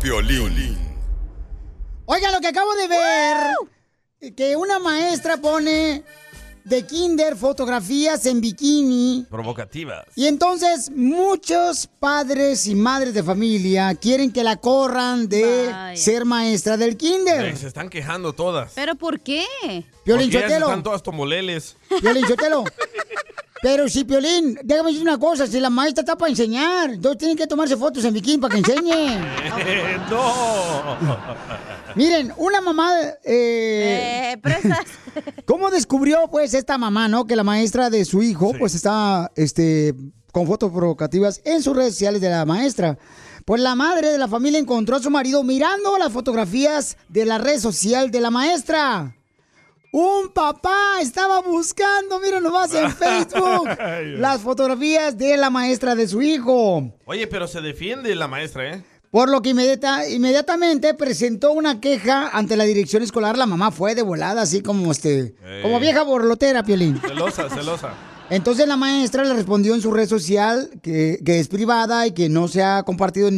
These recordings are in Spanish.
Piolín. Oigan, lo que acabo de ver, que una maestra pone de kinder fotografías en bikini. Provocativas. Y entonces muchos padres y madres de familia quieren que la corran de Vaya. ser maestra del kinder. Se están quejando todas. ¿Pero por qué? Piolín Porque ellas Sotelo. están todas tomoleles. Piolín Sotelo. Pero si, Piolín, déjame decir una cosa, si la maestra está para enseñar, entonces tienen que tomarse fotos en bikini para que enseñe. no. Miren, una mamá... Eh, ¿Cómo descubrió, pues, esta mamá, no? Que la maestra de su hijo, pues, está, este, con fotos provocativas en sus redes sociales de la maestra. Pues la madre de la familia encontró a su marido mirando las fotografías de la red social de la maestra. Un papá estaba buscando, mira nomás en Facebook, las fotografías de la maestra de su hijo. Oye, pero se defiende la maestra, ¿eh? Por lo que inmediata- inmediatamente presentó una queja ante la dirección escolar. La mamá fue de volada, así como este, como vieja borlotera, Piolín. Celosa, celosa. Entonces la maestra le respondió en su red social que, que es privada y que no se ha compartido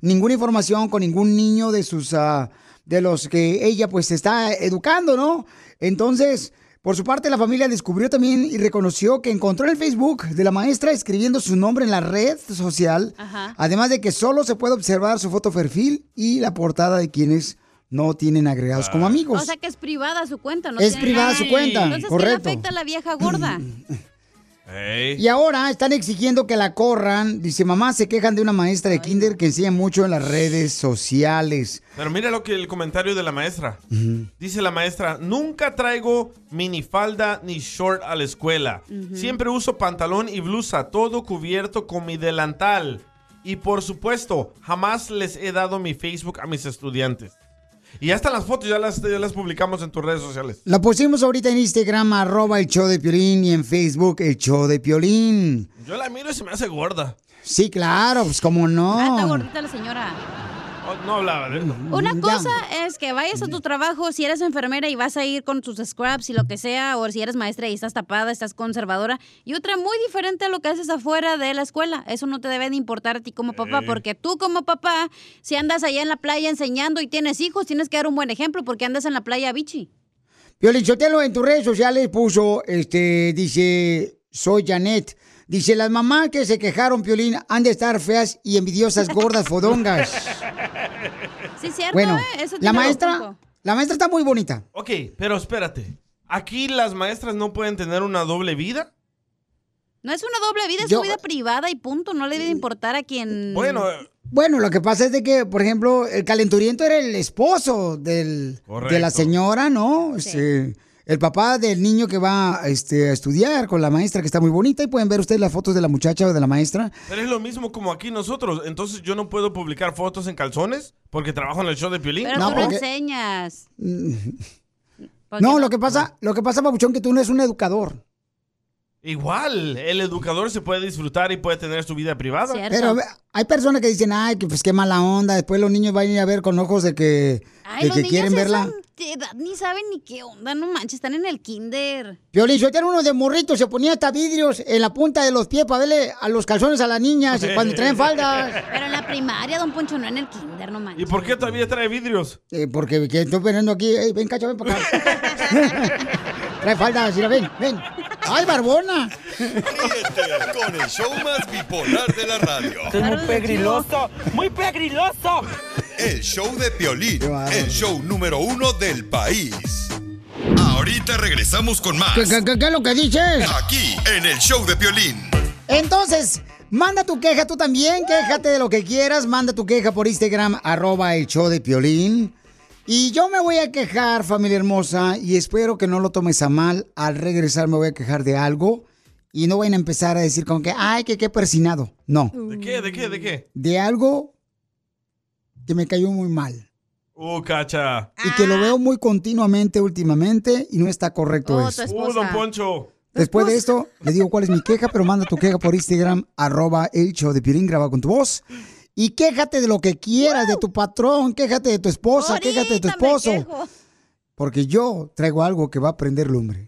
ninguna información con ningún niño de sus ah, de los que ella pues está educando, ¿no? Entonces, por su parte, la familia descubrió también y reconoció que encontró en el Facebook de la maestra escribiendo su nombre en la red social, Ajá. además de que solo se puede observar su foto perfil y la portada de quienes no tienen agregados como amigos. O sea que es privada su cuenta, ¿no? Es privada su cuenta, Entonces, correcto. ¿qué le afecta a la vieja gorda? Y ahora están exigiendo que la corran. Dice, mamá, se quejan de una maestra de kinder que enseña mucho en las redes sociales. Pero mira lo que el comentario de la maestra. Dice la maestra, nunca traigo minifalda ni short a la escuela. Siempre uso pantalón y blusa, todo cubierto con mi delantal. Y por supuesto, jamás les he dado mi Facebook a mis estudiantes. Y ya están las fotos, ya las, ya las publicamos en tus redes sociales. La pusimos ahorita en Instagram, arroba el show de Piolín, y en Facebook, el show de Piolín. Yo la miro y se me hace gorda. Sí, claro, pues cómo no. Ah, está gordita la señora. Oh, no hablaba de eso. Una Ya. cosa es que vayas a tu trabajo, si eres enfermera y vas a ir con tus scrubs y lo que sea, o si eres maestra y estás tapada, estás conservadora, y otra muy diferente a lo que haces afuera de la escuela. Eso no te debe de importar a ti como papá, Ey. porque tú como papá, si andas allá en la playa enseñando y tienes hijos, tienes que dar un buen ejemplo, porque andas en la playa bichi. Piolín Sotelo en tus redes sociales puso, este, dice, soy Janet. Dice, las mamás que se quejaron, Piolín, han de estar feas y envidiosas gordas fodongas. Sí, cierto, Bueno, ¿eh? Eso la maestra, la maestra está muy bonita. Ok, pero espérate. ¿Aquí las maestras no pueden tener una doble vida? No es una doble vida, es Yo- su vida privada y punto. No le debe importar a quien... Bueno, lo que pasa es de que, por ejemplo, el calenturiento era el esposo del, de la señora, ¿no? Este, el papá del niño que va este, a estudiar con la maestra, que está muy bonita. Y pueden ver ustedes las fotos de la muchacha o de la maestra. Pero es lo mismo como aquí nosotros. Entonces yo no puedo publicar fotos en calzones porque trabajo en el show de Piolín. Pero No, tú porque- enseñas. No, lo que pasa, lo que pasa, Pabuchón, que tú no eres un educador. Igual, el educador se puede disfrutar y puede tener su vida privada. Pero hay personas que dicen, ay, que pues qué mala onda. Después los niños van a ir a ver con ojos de que, Ay, de que quieren verla. Edad ni saben ni qué onda, no manches, están en el kinder. Violín, era uno de morritos, se ponía hasta vidrios en la punta de los pies para verle a los calzones a las niñas cuando traen faldas. Pero en la primaria, don Poncho, no en el kinder, no manches. ¿Y por qué todavía trae vidrios? Eh, porque que estoy poniendo aquí, Ey, ven, cacho, ven para acá. Trae falda, mira, ven, ven. ¡Ay, barbona! Ríete con el show más bipolar de la radio. Esto es muy pegriloso, muy pegriloso. El show de Piolín, el show número uno del país. Ahorita regresamos con más. ¿Qué, qué, qué, qué es lo que dices? Aquí, en el show de Piolín. Entonces, manda tu queja tú también, quéjate de lo que quieras, manda tu queja por Instagram, arroba el show de Piolín. Y yo me voy a quejar, familia hermosa, y espero que no lo tomes a mal. Al regresar me voy a quejar de algo y no vayan a empezar a decir como que, ay, que qué persinado. No, ¿De qué? ¿De qué? ¿De qué? de algo que me cayó muy mal. Uh, cacha. Y que lo veo muy continuamente últimamente y no está correcto Oh, eso. Uh, don Poncho. Después de esto, le digo cuál es mi queja, pero manda tu queja por Instagram, arroba el show de Piolín, graba con tu voz. Y quéjate de lo que quieras, de tu patrón, quéjate de tu esposa, quéjate de tu Ahorita esposo. Porque yo traigo algo que va a prender lumbre.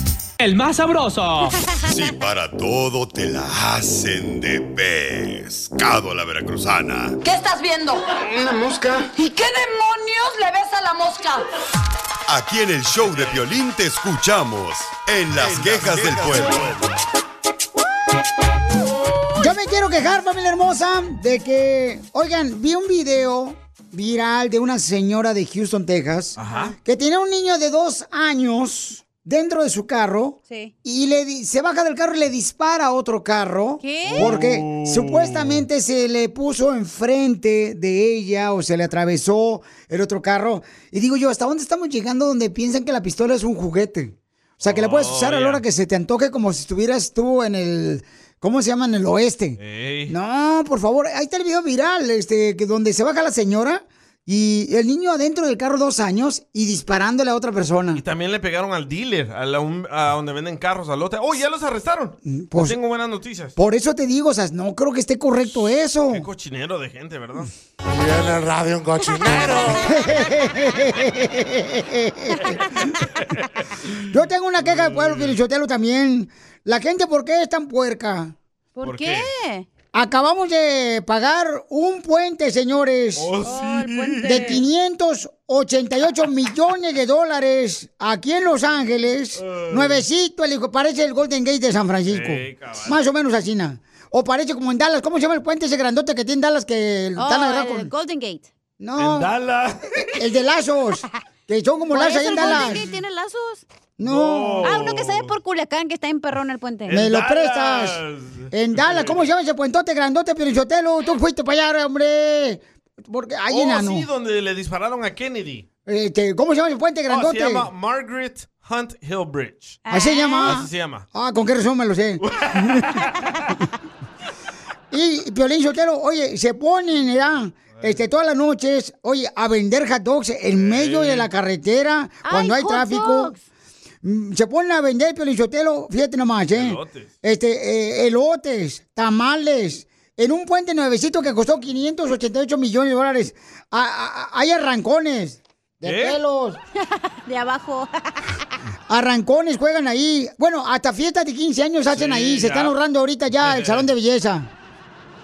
El más sabroso. Si para todo te la hacen de pescado a la veracruzana. ¿Qué estás viendo? Una mosca. ¿Y qué demonios le ves a la mosca? Aquí en el show de Piolín te escuchamos en las quejas del pueblo. Yo me quiero quejar, familia hermosa, de que, oigan, vi un video viral de una señora de Houston, Texas, que tenía un niño de dos años dentro de su carro Sí. y le di- se baja del carro y le dispara a otro carro. ¿Qué? Porque Oh. supuestamente se le puso enfrente de ella o se le atravesó el otro carro. Y digo yo, ¿hasta dónde estamos llegando donde piensan que la pistola es un juguete? O sea, que la puedes usar a la hora que se te antoje como si estuvieras tú en el... ¿Cómo se llama? En el oeste. No, por favor, ahí está el video viral, este, que donde se baja la señora y el niño adentro del carro dos años y disparándole a otra persona. Y también le pegaron al dealer, a, la- un- a donde venden carros, al lote. ¡Oh, ya los arrestaron! pues- Tengo buenas noticias. Por eso te digo, o sea, no creo que esté correcto eso. Qué cochinero de gente, ¿verdad? en el radio un cochinero. Yo tengo una queja del pueblo, Pilichotelo, también. La gente, ¿por qué es tan puerca? ¿Por, ¿Por qué? Acabamos de pagar un puente, señores. Oh, Oh, el puente. de 588 millones de dólares aquí en Los Ángeles. Nuevecito, el hijo, parece el Golden Gate de San Francisco. Más o menos así, ¿na? O parece como en Dallas. ¿Cómo se llama el puente ese grandote que tiene en Dallas que Oh, están agarrados el con... Golden Gate. No, En Dallas. el de lazos. Que son como ¿Por lazos ahí en el Golden Dallas. Gate tiene lazos? No. Ah, uno que sale por Culiacán, que está en perrón el puente. Me lo prestas. En Dallas. ¿Cómo se llama ese puentote grandote, Pelichotelo? Tú fuiste para allá, hombre. Porque ahí Oh, enano. sí, donde le dispararon a Kennedy. Este, ¿Cómo se llama el puente Oh, grandote? se llama Margaret Hunt Hill Bridge. Así se llama. Así se llama. Ah, ¿con qué razón me lo sé? y Piolín Sotelo, oye, se ponen, ¿verdad? Este, todas las noches, oye, a vender hot dogs en medio de la carretera cuando Ay, hay hot tráfico. dogs. Mm, Se ponen a vender, Piolín Sotelo, fíjate nomás, ¿eh? Elotes. Este, eh, elotes, tamales, en un puente nuevecito que costó 588 millones de dólares. Ah, hay arrancones de pelos. De abajo. Arrancones juegan ahí. Bueno, hasta fiestas de 15 años hacen Sí, ahí. Se ya. están ahorrando ahorita ya el salón de belleza.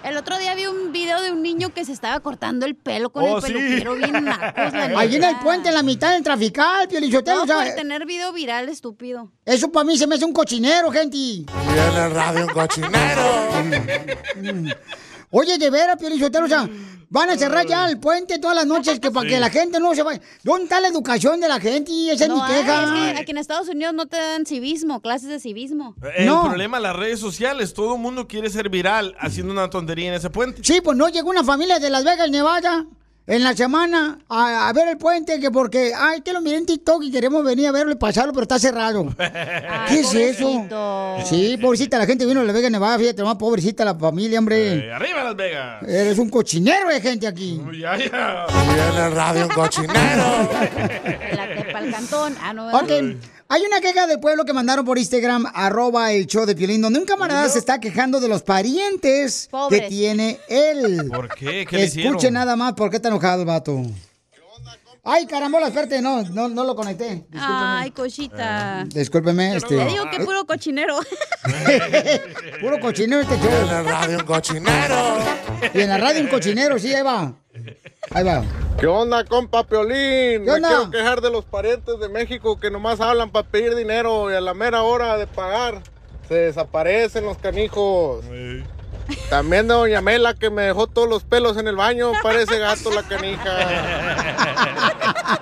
El otro día vi un video de un niño que se estaba cortando el pelo con Oh, el sí. peluquero bien nacos, Ahí en el puente, en la mitad del trafical, Piolichotelo. No, o sea, por tener video viral, estúpido. eso para mí se me hace un cochinero, gente. Y en el radio un cochinero. Oye, de veras, Piolichotelo, o sea, van a cerrar ya el puente todas las noches que para que la gente no se vaya. ¿Dónde está la educación de la gente? Y esa es No mi hay, queja. es que aquí en Estados Unidos no te dan civismo, clases de civismo. El No. problema, las redes sociales. Todo el mundo quiere ser viral haciendo una tontería en ese puente. Sí, pues no llegó una familia de Las Vegas, Nevada, en la semana a, a ver el puente, que porque, ay, que lo miré en TikTok y queremos venir a verlo y pasarlo, pero está cerrado. ¿Qué es eso? Sí, pobrecita, la gente vino a Las Vegas, Nevada, fíjate, más pobrecita la familia, hombre. Eh, arriba Las Vegas. Eres un cochinero de gente aquí. Ya, ya. Y en el radio un cochinero. La tepa al cantón. Ah, no. Ok, hay una queja del pueblo que mandaron por Instagram, arroba el show de Piolín, donde un camarada se está quejando de los parientes Pobres. que tiene él. ¿Por qué? ¿Qué le Escuche hicieron? nada más, ¿por qué está enojado el vato? Ay, carambola, espérate, no, no, no lo conecté. Ay, cochita. Discúlpeme, este. Te digo que puro cochinero. Puro cochinero este show. en la radio un cochinero. Y en la radio un cochinero, sí, ahí va. Ahí va. ¿Qué onda, compa Piolín? ¿Qué onda? Me quiero quejar de los parientes de México que nomás hablan para pedir dinero y a la mera hora de pagar se desaparecen los canijos. También de Doña Mela que me dejó todos los pelos en el baño, parece gato la canija.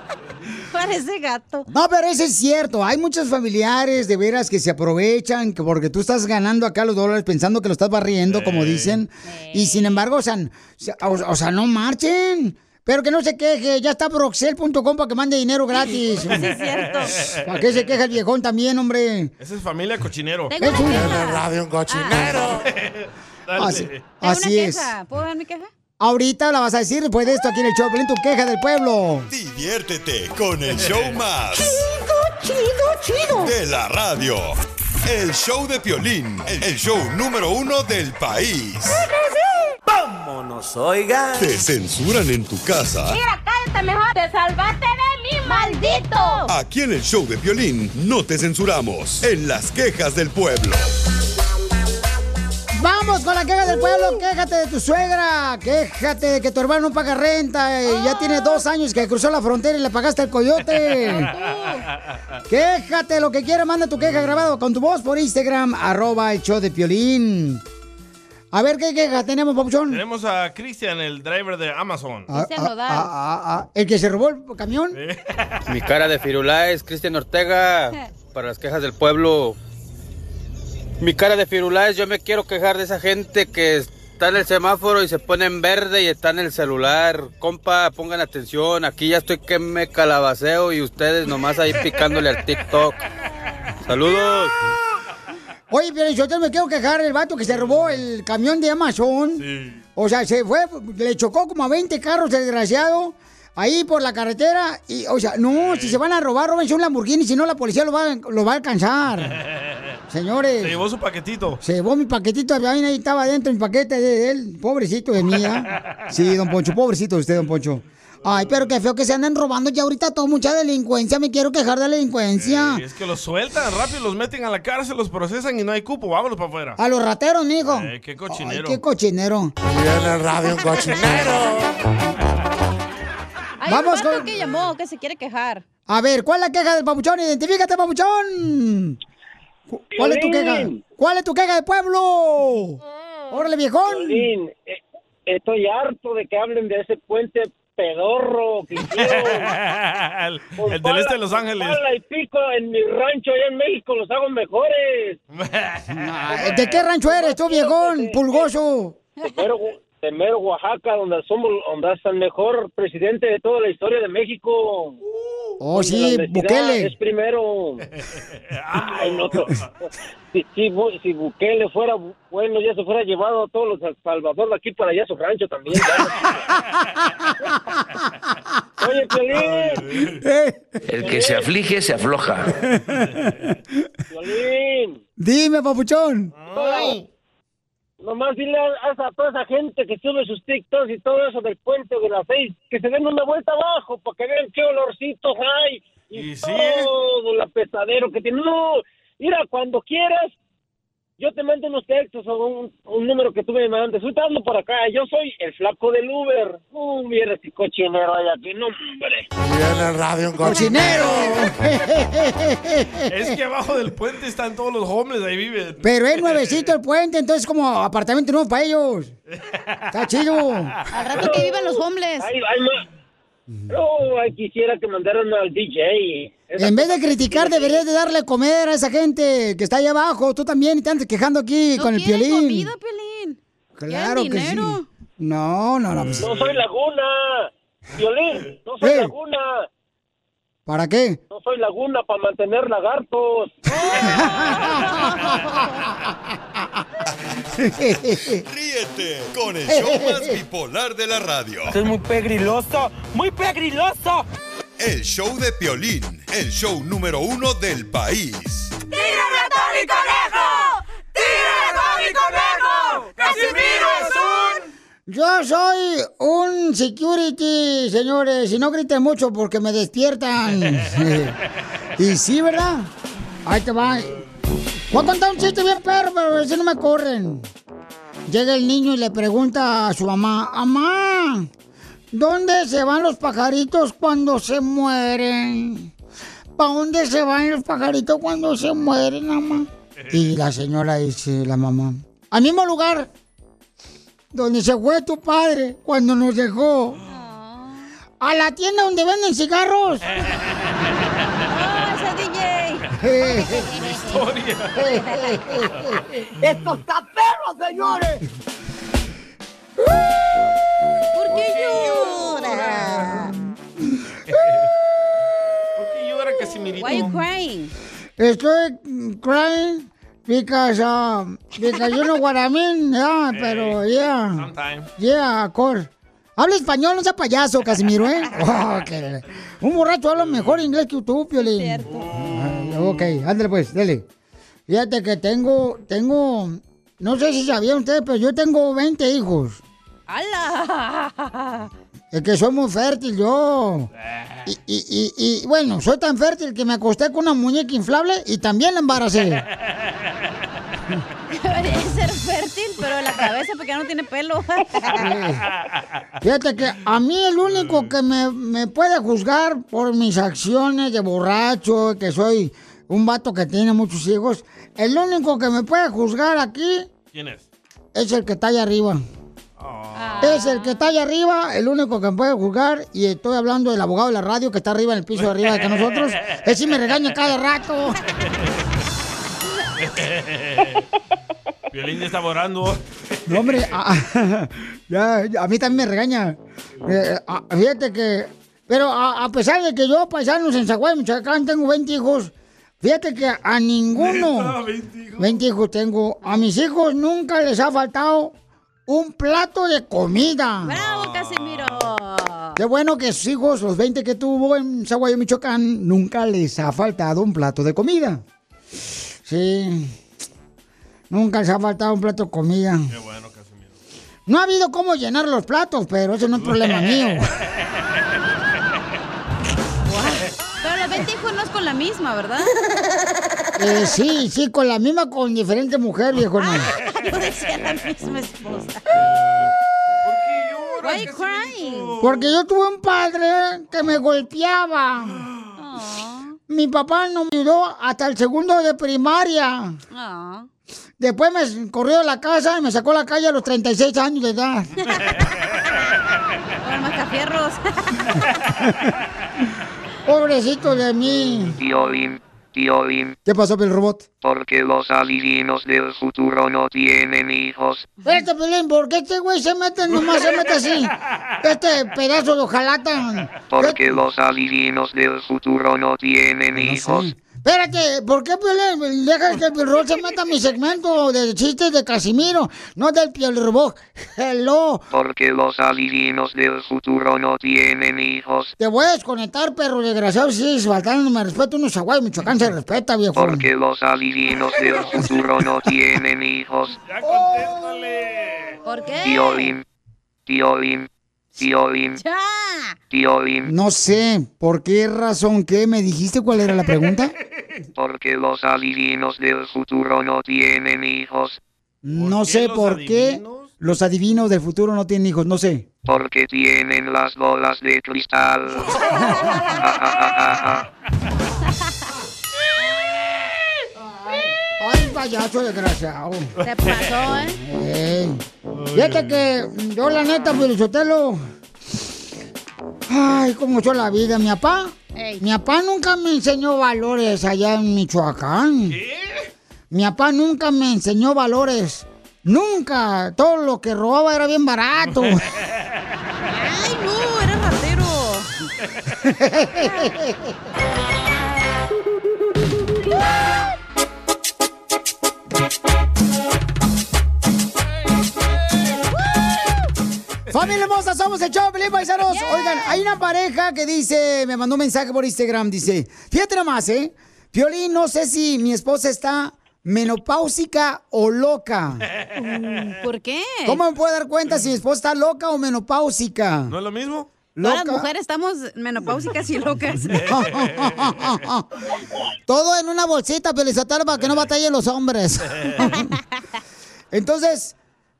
Parece gato. No, pero eso es cierto. Hay muchos familiares de veras que se aprovechan que porque tú estás ganando acá los dólares pensando que lo estás barriendo, como dicen. Y sin embargo, o sea, o, o sea, no marchen. Pero que no se queje, ya está proxel.com para que mande dinero gratis. Sí, es cierto. ¿Para qué se queja el viejón también, hombre? Esa es familia cochinero. Tengo una Es un- queja. En la radio un cochinero. Dale. Así, Tengo así una es. ¿Puedo dar mi queja? Ahorita la vas a decir después de esto aquí en el show. Pelín, tu queja del pueblo. Diviértete con el show más. Chido, chido, De la radio. El show de Piolín. El show número uno del país. Vámonos, oiga. Te censuran en tu casa. cállate mejor. Te salvaste de mí, maldito. Aquí en el show de Piolín no te censuramos. En las quejas del pueblo. Vamos con la queja del pueblo. Quéjate de tu suegra. Quéjate de que tu hermano no paga renta. Y ya tiene dos años que cruzó la frontera y le pagaste el coyote. Quéjate lo que quieras. Manda tu queja grabado con tu voz por Instagram. Arroba el show de Piolín. A ver qué queja tenemos, Papuchón. Tenemos a Cristian, el driver de Amazon. Ah, ah, ah, ah, ah. El que se robó el camión. Mi cara de Firulais, Cristian Ortega, para las quejas del pueblo. Mi cara de Firulais, yo me quiero quejar de esa gente que está en el semáforo y se pone en verde y está en el celular. Compa, pongan atención, aquí ya estoy que me calabaceo y ustedes nomás ahí picándole al TikTok. Saludos. Oye, pero yo te me quiero quejar el vato que se robó el camión de Amazon. O sea, se fue, le chocó como a 20 carros el desgraciado ahí por la carretera. Y, o sea, no, si se van a robar, róbense un Lamborghini, si no la policía lo va, lo va a alcanzar. Señores. Se llevó su paquetito. Se llevó mi paquetito, ahí ahí estaba dentro mi paquete de él. Pobrecito de mía. Sí, don Poncho, pobrecito de usted, don Poncho. Ay, pero qué feo que se andan robando ya ahorita todo mucha delincuencia. Me quiero quejar de la delincuencia. Y es que los sueltan rápido, los meten a la cárcel, los procesan y no hay cupo. Vámonos para afuera. A los rateros, mijo. Eh, qué cochinero. Qué cochinero. Y en la radio un cochinero. Hay Vamos un con- que llamó que se quiere quejar. A ver, ¿cuál es la queja del papuchón? Identifícate, papuchón. Cu- ¿Cuál es tu queja? ¿Cuál es tu queja del pueblo? Órale, viejón. Eh, estoy harto de que hablen de ese puente pedorro que hicieron. el, el del este de Los Ángeles. Pala y pico en mi rancho allá en México los hago mejores. ¿De qué rancho eres tú, viejón? Pulgoso. De mero, de mero Oaxaca, donde somos, donde está el mejor presidente de toda la historia de México. Oh, Donde sí, Bukele. Es primero. Ay, no, si, si, Bu- si Bukele fuera bu- bueno, ya se fuera llevado a todos los El Salvador de aquí para allá a su rancho también. Oye, Piolín, El que se aflige se afloja. Piolín. Dime, papuchón. Ay, Nomás dile a, a toda esa gente que sube sus TikToks y todo eso del puente de las seis, que se den una vuelta abajo para que vean qué olorcitos hay y, todo el pesadero que tiene. No, mira, cuando quieras, yo te mando unos textos o un, un número que tú me mandes. Estoy dando por acá, yo soy el flaco del Uber. Uh, mira ese cochinero hay aquí, no, hombre. Y en la radio un ¡Cochinero! Es que abajo del puente están todos los hombres, ahí viven. Pero es nuevecito el puente, entonces como apartamento nuevo para ellos. Está chido. Al rato que vivan los homeless. Ay, ay, ma- No, ay, quisiera que mandaran al DJ. Esa En vez de criticar, deberías de darle comer a esa gente que está ahí abajo. Tú también, y te andas quejando aquí con el piolín. comida, Piolín. Claro que sí. No, no, no. pues, No soy laguna. Violín, no soy ¿Qué? laguna. ¿Para qué? No soy laguna para mantener lagartos. Ríete con el show más bipolar de la radio. Esto es muy pegriloso, muy pegriloso. El show de Piolín, el show número uno del país. ¡Tírame a Tony Conejo! ¡Tírame a Tony Conejo! ¡Casimiro es un Yo soy un security, señores, y no griten mucho porque me despiertan. y sí, ¿verdad? Ahí te va. Voy a contar un chiste bien perro, pero a ver si no me corren. Llega el niño y le pregunta a su mamá, mamá, ¿dónde se van los pajaritos cuando se mueren? ¿Para dónde se van los pajaritos cuando se mueren, mamá? Y la señora dice, la mamá, al mismo lugar donde se fue tu padre cuando nos dejó. A la tienda donde venden cigarros. ¡Oh, ese DJ! historia. ¡Esto está perro, señores! ¿Por qué llora? ¿Por qué llora, Casimirito? Why you crying? Estoy crying because, uh, because you know what I mean, yeah, pero yeah. Sometimes. Yeah, of course. Habla español, no sea payaso, Casimiro, ¿eh? Oh, que- Un borracho habla mejor inglés que tú, Piolín. Cierto. Ok, ándale pues, dale. Fíjate que tengo, tengo, no sé si sabían ustedes, pero yo tengo 20 hijos. ¡Hala! Es que soy muy fértil yo. Y, y, y, y, bueno, soy tan fértil que me acosté con una muñeca inflable y también la embaracé. Debería ser fértil, pero de la cabeza porque ya no tiene pelo. Fíjate que a mí el único que me, me puede juzgar por mis acciones de borracho, que soy un vato que tiene muchos hijos, el único que me puede juzgar aquí ¿Quién es? es el que está allá arriba. Es el que está allá arriba, el único que puede juzgar, y estoy hablando del abogado de la radio que está arriba en el piso de arriba de que nosotros. Sí me regaña cada rato. Violín está borrando. No, hombre, a, ya, ya, a mí también me regaña. Eh, a- fíjate que. Pero a, pesar de que yo, paisanos en Zaguay, Michoacán, tengo 20 hijos, fíjate que a ninguno. 20 hijos tengo. A mis hijos nunca les ha faltado un plato de comida. ¡Bravo, Casimiro! Qué bueno que sus hijos, los 20 que tuvo en Zaguayo, Michoacán, nunca les ha faltado un plato de comida. Sí. Nunca les ha faltado un plato de comida. Qué bueno, Casimiro. No ha habido cómo llenar los platos, pero eso no es problema mío. Pero los 20 hijos no es con la misma, ¿verdad? Eh, sí, sí, con la misma, con diferente mujer, viejo. no. Decía la misma esposa. Why you crying? Porque yo tuve un padre que me golpeaba. Mi papá no me ayudó hasta el segundo de primaria. Después me corrió de la casa y me sacó a la calle a los 36 años de edad. Pobrecito de mí. Piolín, Piolín, ¿Qué pasó, el robot? porque los adivinos del futuro no tienen hijos. Espérate, Pelín, ¿por qué este güey se mete nomás, se mete así? Este pedazo de ojalata. Porque los adivinos del futuro no tienen hijos. Espérate, ¿por qué Piolín? Deja que el Piolín se meta a mi segmento de chistes de Casimiro, no del Piolín Robot. Hello. Porque los adivinos del futuro no tienen hijos. Te voy a desconectar, perro desgraciado. Si es faltándome respeto, unos aguay, Michoacán se respeta, viejo. Porque los adivinos del futuro no tienen hijos. ¿Por qué? Piolín, Piolín, Piolín, ¡Ya! Piolín. No sé, ¿por qué razón qué? ¿Me dijiste cuál era la pregunta? Porque los adivinos del futuro no tienen hijos. No sé por qué los adivinos del futuro no tienen hijos, no sé. Porque tienen las bolas de cristal. payaso desgraciado. Se pasó, ¿eh? Ey. Fíjate que yo la neta, Felicitelo. Ay, cómo echó la vida. Mi papá, mi papá nunca me enseñó valores allá en Michoacán. Mi papá nunca me enseñó valores. Nunca. Todo lo que robaba era bien barato. ¡Ay, no! ¡Eres ratero! Familia hermosa, somos el show, Pelín Paisanos. Oigan, hay una pareja que dice, me mandó un mensaje por Instagram, dice, fíjate nomás, ¿eh? Piolín, no sé si mi esposa está menopáusica o loca? ¿Por qué? ¿Cómo me puedo dar cuenta si mi esposa está loca o menopáusica? ¿No es lo mismo? Todas las mujeres estamos menopáusicas y locas. Todo en una bolsita, Pelizotero, para que no batallen los hombres. Entonces,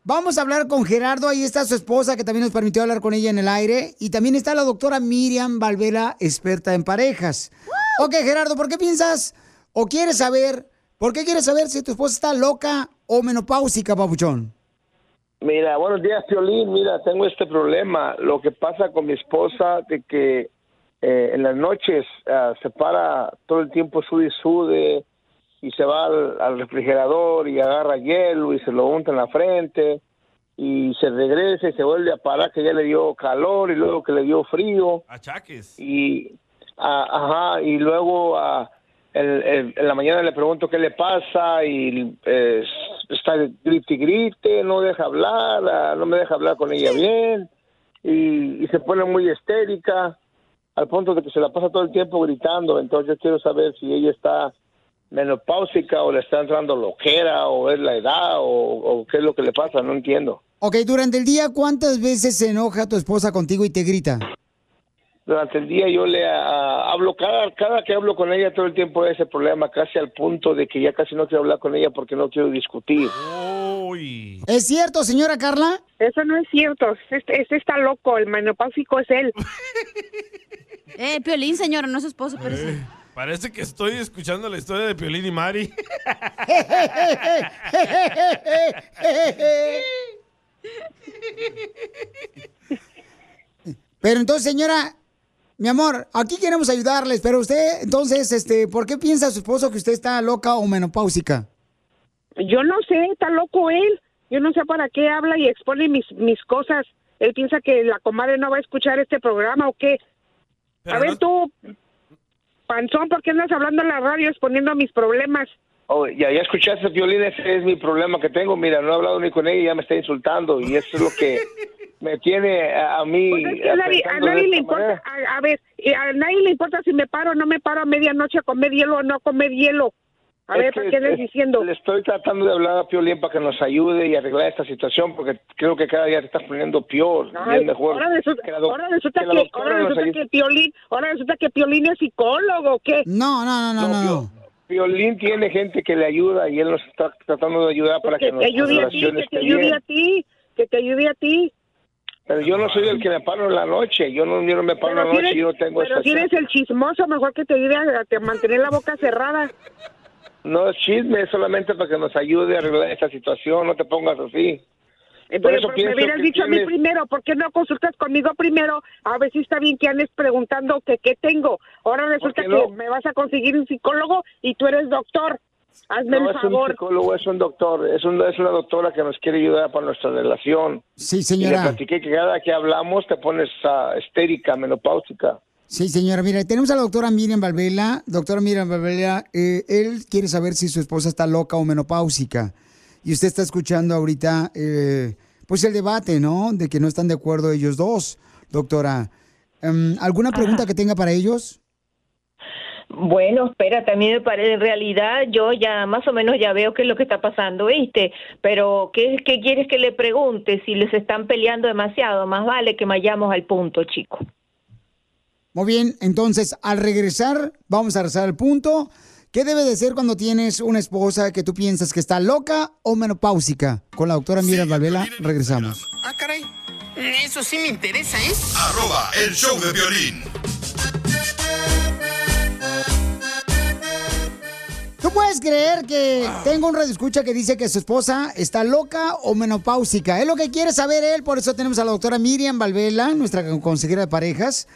vamos a hablar con Gerardo. Ahí está su esposa, que también nos permitió hablar con ella en el aire. Y también está la doctora Miriam Valvera, experta en parejas. Ok, Gerardo, ¿por qué piensas o quieres saber, por qué quieres saber si tu esposa está loca o menopáusica, papuchón? Mira, buenos días, Piolín. Mira, tengo este problema. Lo que pasa con mi esposa, de que eh, en las noches ah, se para todo el tiempo sude y sude y se va al, al refrigerador y agarra hielo y se lo unta en la frente y se regresa y se vuelve a parar que ya le dio calor y luego que le dio frío Achaques. y ah, ajá y luego el- el- en la mañana le pregunto qué le pasa y eh, está grite y grite no deja hablar no me deja hablar con ella bien y, y se pone muy histérica al punto de que se la pasa todo el tiempo gritando entonces yo quiero saber si ella está menopáusica o le está entrando loquera o es la edad o, o qué es lo que le pasa no entiendo Ok, durante el día, ¿cuántas veces se enoja tu esposa contigo y te grita? durante el día yo le ah, hablo cada cada que hablo con ella todo el tiempo ese problema casi al punto de que ya casi no quiero hablar con ella porque no quiero discutir ¿Es cierto, señora Carla? Eso no es cierto. Este, este está loco. El menopáusico es él. Eh, Piolín, señora, no es su esposo, pero sí. Parece que estoy escuchando la historia de Piolín y Mari. Pero entonces, señora, mi amor, aquí queremos ayudarles, pero usted, entonces, este, ¿por qué piensa su esposo que usted está loca o menopáusica? Yo no sé, está loco él. Yo no sé para qué habla y expone mis, mis cosas. Él piensa que la comadre no va a escuchar este programa o qué. a ver tú, panzón, ¿por qué andas hablando en la radio exponiendo mis problemas? Oh, ya, ya escuchaste, Violín, ese es mi problema que tengo. Mira, no he hablado ni con ella y ya me está insultando. Y eso es lo que me tiene a, a mí. Pues es que a nadie, a le importa, a, a ver, a nadie le importa si me paro o no me paro a medianoche a comer hielo o no a comer hielo. A Es ver, que ¿para qué diciendo? Le estoy tratando de hablar a Piolín para que nos ayude y arreglar esta situación porque creo que cada día te estás poniendo peor. Ay, es mejor ahora resulta, que ahora resulta que la que, doctora ahora nos resulta ayude. que Piolín, ahora resulta que Piolín es psicólogo, ¿o ¿qué? No, no, no, no, no. Piolín tiene gente que le ayuda y él nos está tratando de ayudar para que, Que te nuestra ayude a ti, que te ayude bien. a ti, que te ayude a ti. Pero yo no soy el que me paro en la noche. Yo no, yo no me paro en la Pero si noche. eres, Yo no tengo pero esa si eres el chismoso, mejor que te ayude a, a te- mantener la boca cerrada. No es chisme, es solamente para que nos ayude a arreglar esta situación. No te pongas así. Eh, Por pero- eso pero me hubieras dicho a mí primero, ¿por qué no consultas conmigo primero? A ver si está bien que andes preguntando que qué tengo. Ahora resulta que no? me vas a conseguir un psicólogo y tú eres doctor. Hazme No el es un favor. psicólogo, es un doctor. Es, un- es una doctora que nos quiere ayudar para nuestra relación. Sí, Y le señora. platiqué que cada que hablamos te pones ah, estérica, menopáusica. Sí, señora. Mira, tenemos a la doctora Miriam Valvela. Doctora Miriam Valvela, eh, él quiere saber si su esposa está loca o menopáusica. Y usted está escuchando ahorita, eh, pues el debate, ¿no? De que no están de acuerdo ellos dos, doctora. Em, ¿Alguna pregunta que tenga para ellos? Bueno, espera, también me parece, en realidad yo ya más o menos ya veo qué es lo que está pasando, ¿viste? Pero ¿qué, qué quieres que le pregunte? Si les están peleando demasiado, más vale que vayamos al punto, chico. Muy bien, entonces al regresar, vamos a regresar al punto. ¿Qué debe de ser cuando tienes una esposa que tú piensas que está loca o menopáusica? Con la doctora Miriam Valvela, regresamos. Ah, caray. Eso sí me interesa, ¿eh? Arroba el show de violín. ¿Tú puedes creer que tengo un radio escucha que dice que su esposa está loca o menopáusica? Es lo que quiere saber él, por eso tenemos a la doctora Miriam Valvela, nuestra consejera de parejas.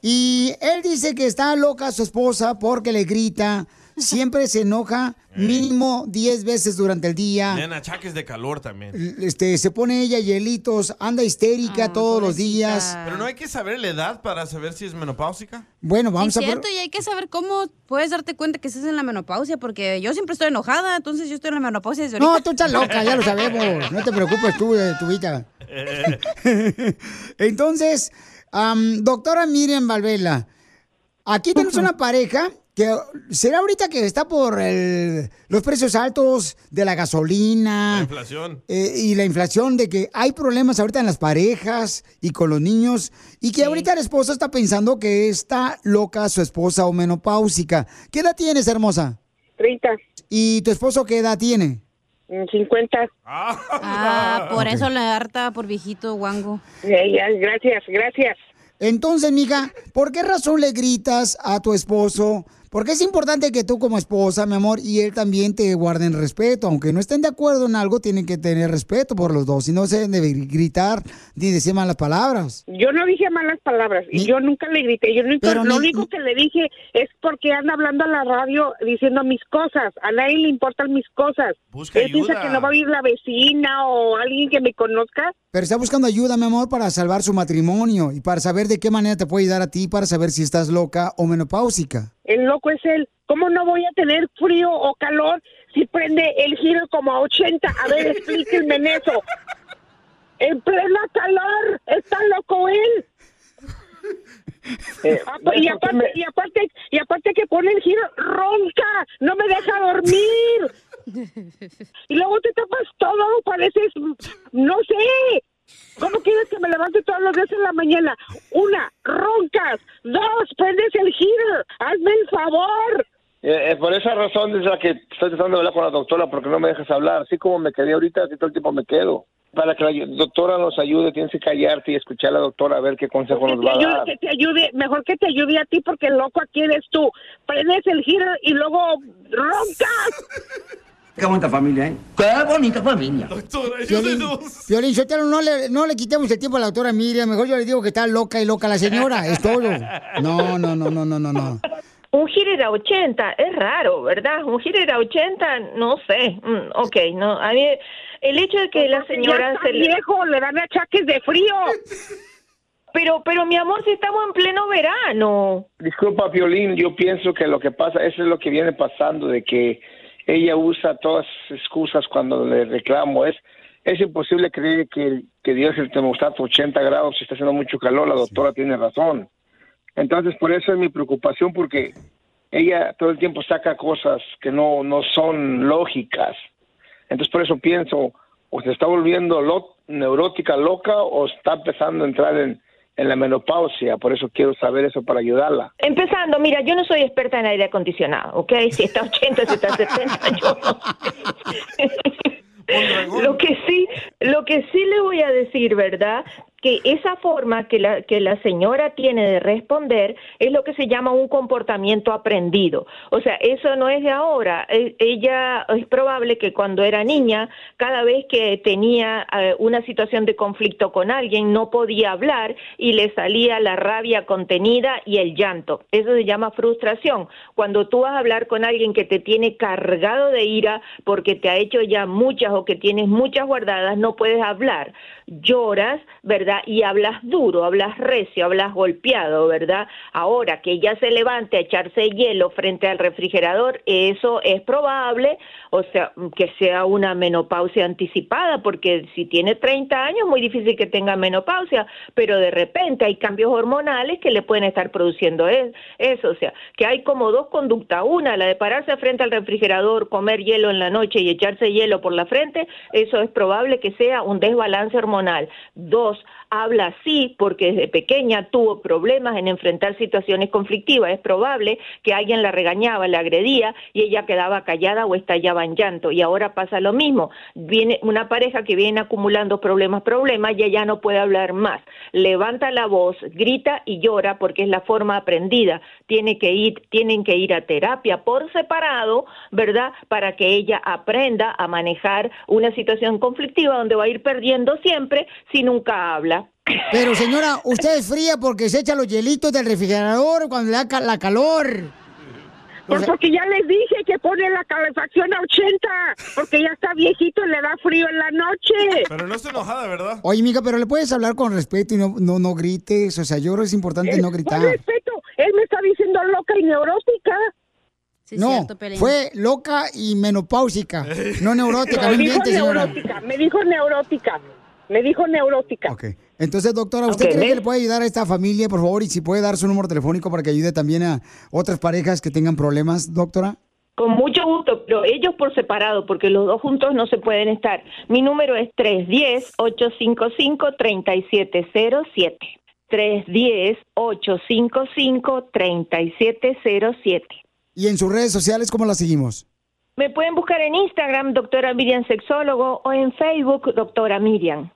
Y él dice que está loca su esposa porque le grita, siempre se enoja mínimo 10 veces durante el día. Tienen achaques de calor también. Este, se pone ella hielitos, anda histérica todos los días. Pero no hay que saber la edad para saber si es menopáusica. Bueno, vamos es a... cierto, y hay que saber cómo puedes darte cuenta que estás en la menopausia, porque yo siempre estoy enojada, entonces yo estoy en la menopausia desde ahorita. No, tú estás loca, ya lo sabemos. No te preocupes tú de tu vida. Entonces, am, doctora Miriam Valvela, aquí tenemos una pareja que será ahorita que está por el- los precios altos de la gasolina. La inflación. eh, y la inflación de que hay problemas ahorita en las parejas y con los niños y que ahorita el esposo está pensando que está loca su esposa o menopáusica. ¿Qué edad tienes, hermosa? 30. ¿Y tu esposo qué edad tiene? 50. Ah, por eso le harta por viejito guango. gracias, gracias. Entonces, mija, ¿por qué razón le gritas a tu esposo? Porque es importante que tú como esposa, mi amor, y él también te guarden respeto. Aunque no estén de acuerdo en algo, tienen que tener respeto por los dos. Y no se deben gritar ni decir malas palabras. Yo no dije malas palabras y yo nunca le grité. Yo nunca- Pero lo ni- único que le dije es porque anda hablando a la radio diciendo mis cosas. A nadie le importan mis cosas. Busca Él piensa ayuda. que no va a ir la vecina o alguien que me conozca. Pero está buscando ayuda, mi amor, para salvar su matrimonio y para saber de qué manera te puede ayudar a ti para saber si estás loca o menopáusica. El loco es él. ¿Cómo no voy a tener frío o calor si prende el giro como a 80? A ver, explíquenme en eso. En plena calor. Está loco él. Ah, pues, y aparte, y aparte, y aparte que pone el giro, ronca, no me deja dormir. Y luego te tapas todo, pareces, no sé. ¿Cómo quieres que me levante todos los días en la mañana? Una, roncas. Dos, prendes el heater. Hazme el favor. Eh, eh, por esa razón es la que estoy tratando de hablar con la doctora porque no me dejas hablar. Así como me quedé ahorita, así todo el tiempo me quedo. Para que la doctora nos ayude, tienes que callarte y escuchar a la doctora a ver qué consejo Que nos va a ayude, dar. que te ayude, mejor que te ayude a ti porque el loco aquí eres tú. Prendes el heater y luego roncas. Qué bonita familia, ¿eh? Qué bonita familia. Violín, Violín Sotelo, no le, no le quitemos el tiempo a la doctora Miriam. Mejor yo le digo que está loca y loca la señora. Es todo. No, no, no, no, no, no, no. Un heater a 80, es raro, ¿verdad? Un heater a 80, no sé. Mm, ok, no. A mí, el hecho de que la señora está se le- viejo, le dan achaques de frío. Pero, pero mi amor, si estamos en pleno verano. Disculpa, Violín, yo pienso que lo que pasa, eso es lo que viene pasando, de que ella usa todas las excusas cuando le reclamo. Es es imposible creer que, que Dios el termostato 80 grados si está haciendo mucho calor, la doctora tiene razón. Entonces, por eso es mi preocupación, porque ella todo el tiempo saca cosas que no, no son lógicas. Entonces, por eso pienso, o se está volviendo lo- neurótica, loca, o está empezando a entrar en, en la menopausia. Por eso quiero saber eso para ayudarla. Empezando, mira, yo no soy experta en aire acondicionado, ¿ok? Si está 80, si está 70, yo no sé. Lo que sí, lo que sí le voy a decir, ¿verdad? Que esa forma que la, que la señora tiene de responder es lo que se llama un comportamiento aprendido. O sea, eso no es de ahora. E- Ella es probable que cuando era niña, cada vez que tenía eh, una situación de conflicto con alguien, no podía hablar y le salía la rabia contenida y el llanto. Eso se llama frustración. Cuando tú vas a hablar con alguien que te tiene cargado de ira porque te ha hecho ya muchas o que tienes muchas guardadas, no puedes hablar. Lloras, ¿verdad? Y hablas duro, hablas recio, hablas golpeado, ¿verdad? Ahora que ella se levante a echarse hielo frente al refrigerador, eso es probable, o sea, que sea una menopausia anticipada, porque si tiene 30 años, muy difícil que tenga menopausia, pero de repente hay cambios hormonales que le pueden estar produciendo es- eso, o sea, que hay como dos conductas, una, la de pararse frente al refrigerador, comer hielo en la noche y echarse hielo por la frente, eso es probable que sea un desbalance hormonal. Dos, habla así porque desde pequeña tuvo problemas en enfrentar situaciones conflictivas. Es probable que alguien la regañaba, la agredía y ella quedaba callada o estallaba en llanto. Y ahora pasa lo mismo. Viene una pareja que viene acumulando problemas, problemas y ella no puede hablar más. Levanta la voz, grita y llora porque es la forma aprendida. Tiene que ir, tienen que ir a terapia por separado, ¿verdad? Para que ella aprenda a manejar una situación conflictiva donde va a ir perdiendo siempre si nunca habla. Pero señora, usted es fría porque se echa los hielitos del refrigerador cuando le da la calor. Pues porque ya les dije que pone la calefacción a 80, porque ya está viejito y le da frío en la noche. Pero no está enojada, ¿verdad? Oye, mija, pero le puedes hablar con respeto y no, no, no grites. O sea, yo creo que es importante no gritar. Con respeto, él me está diciendo loca y neurótica. no, fue loca y menopáusica, no neurótica. No me dijo señora. neurótica, me dijo neurótica, me dijo neurótica. Entonces, doctora, ¿usted Ok, cree que le puede ayudar a esta familia, por favor? Y si puede dar su número telefónico para que ayude también a otras parejas que tengan problemas, doctora. Con mucho gusto, pero ellos por separado, porque los dos juntos no se pueden estar. Mi número es 310-855-3707. 310-855-3707. Y en sus redes sociales, ¿cómo la seguimos? Me pueden buscar en Instagram, doctora Miriam Sexólogo, o en Facebook, doctora Miriam.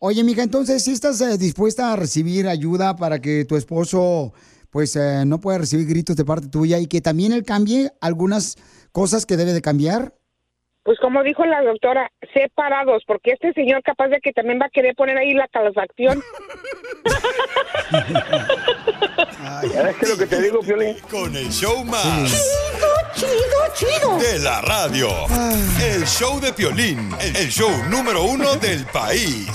Oye, mija, entonces, ¿sí estás eh, dispuesta a recibir ayuda para que tu esposo, pues, eh, no pueda recibir gritos de parte tuya y que también él cambie algunas cosas que debe de cambiar? Pues como dijo la doctora, separados, porque este señor capaz de que también va a querer poner ahí la calefacción. ¿Sabes qué es lo que te digo, Piolín? Con el show más Chido, chido. de la radio. El show de Piolín, el show número uno del país.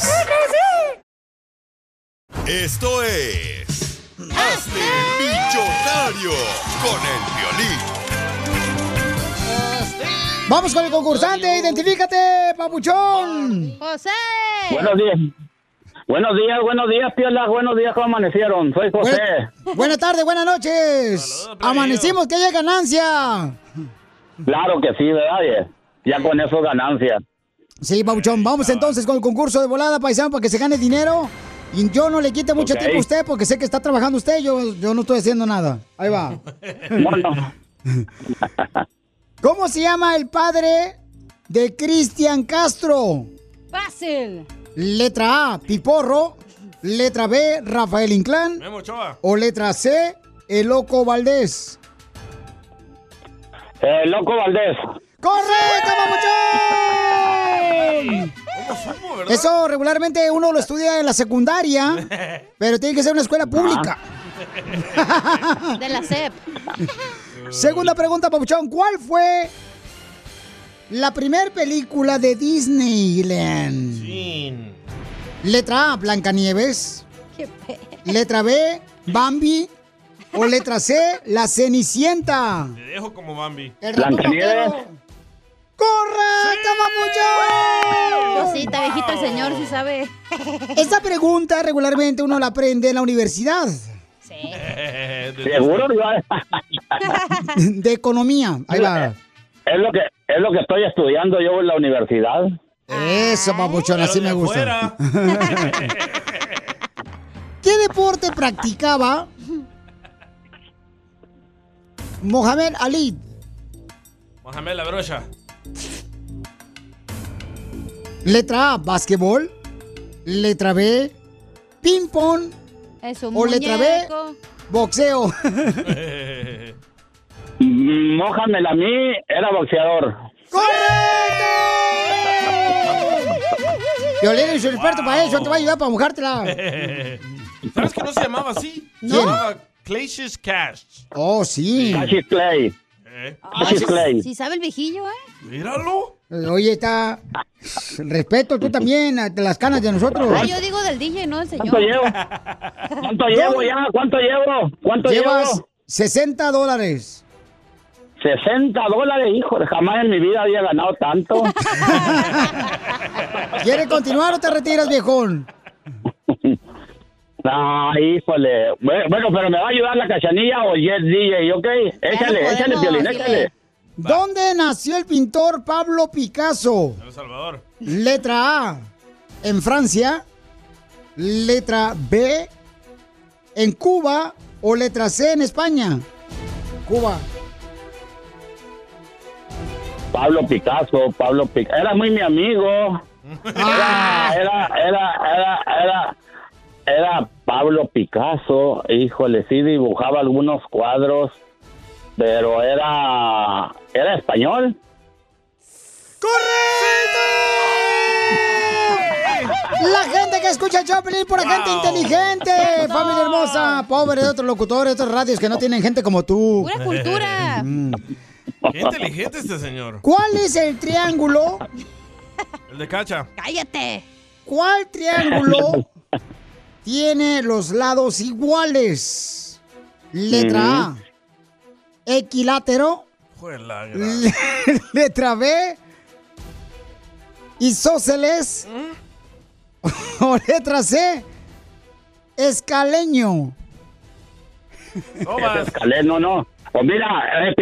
Esto es... Hazte millonario con el Piolín. Vamos con el concursante, identifícate, papuchón. José. Buenos días. Buenos días, buenos días, Piola. Buenos días, ¿cómo amanecieron? Soy José. Buenas tardes, buenas noches. Amanecimos, que haya ganancia. Claro que sí, ¿verdad? Ya con eso ganancia. Sí, papuchón, vamos entonces con el concurso de volada, paisano, para que se gane dinero. Y yo no le quite mucho tiempo a usted porque sé que está trabajando usted, yo, yo no estoy haciendo nada. Ahí va. ¿Cómo se llama el padre de Cristian Castro? Fácil. Letra A, Piporro. Letra B, Rafael Inclán. Memo Ochoa. O letra C, El Loco Valdés. Eh, Loco Valdés. ¡Correcto, papuchón! Eso regularmente uno lo estudia en la secundaria, pero tiene que ser una escuela pública. De la CEP. Segunda pregunta, Papuchón. ¿Cuál fue la primer película de Disneyland? Letra A, Blancanieves. Qué pe- Letra B, Bambi. O letra C, La Cenicienta. Te dejo como Bambi. El vaquero. ¡Correcto, papuchón! Cosita, viejito el señor, si sabe. Esta pregunta regularmente uno la aprende en la universidad. Seguro, De economía. Ahí va. Es lo que es lo que estoy estudiando yo en la universidad. Eso, papuchón, así me gusta. ¿Qué deporte practicaba Mohamed Ali? Mohamed La Brocha. Letra A, básquetbol. Letra B, ping-pong. Es un O letra B, muñeco. boxeo. Mohamed a mí era boxeador. Violín es un experto para eso, te va a ayudar para mojártela. ¿Sabes que no se llamaba así? ¿No? Se llamaba Cash. Oh, sí. Cassius Clay. ¿Eh? Cassius Clay. Si sabe el viejillo, ¿eh? Míralo. Eh, Oye, está. Respeto tú también a las canas de nosotros. Ah, yo digo del DJ, no del señor. ¿Cuánto llevo? ¿Cuánto llevo ya? ¿Cuánto llevo? ¿Cuánto Llevas llevo? 60 dólares. 60 dólares, hijo, jamás en mi vida había ganado tanto. ¿Quieres continuar o te retiras, viejón? No, híjole. Bueno, bueno, pero me va a ayudar la cachanilla o Jet DJ, ¿ok? Échale, podemos, échale, Piolín, dile. échale. ¿Dónde nació el pintor Pablo Picasso? El Salvador. Letra A, en Francia. Letra B, en Cuba. O letra C, en España. Cuba. Pablo Picasso, Pablo Picasso. Era muy mi amigo. Ah. Era, era, era, era, era, era Pablo Picasso. Híjole, sí dibujaba algunos cuadros, pero era, era español. La gente que escucha Choplin, pura gente inteligente. Familia hermosa. Pobre de otros locutores, otras radios que no tienen gente como tú. Pura cultura. Mm. Qué inteligente este señor. ¿Cuál es el triángulo? El de Cacha. ¡Cállate! ¿Cuál triángulo tiene los lados iguales? Letra A. Equilátero. Letra B. Isósceles. O letra C. escaleño. Es escaleno, no. Pues mira, eh,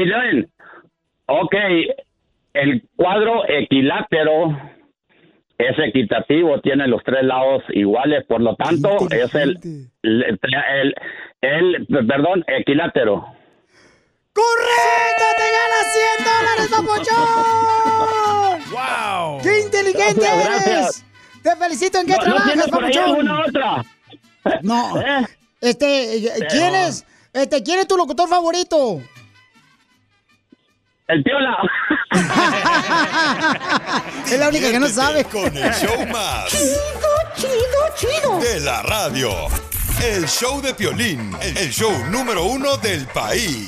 ok, el cuadro equilátero es equitativo, tiene los tres lados iguales, por lo tanto, es el, el, el, el- perdón, equilátero. ¡Correcto! ¡Te ganas 100 dólares, papuchón! ¡Wow! ¡Qué inteligente Muchas eres! gracias. Te felicito. ¿En qué ¿No- no trabajas, tienes por ahí papuchón? alguna otra? No. ¿Eh? Este, eh, ¿quién Pero- es? Este, ¿quién es tu locutor favorito? El piola. es la única que no sabe. Con el show más. Chido, chido, chido. De la radio. El show de Piolín. El show número uno del país.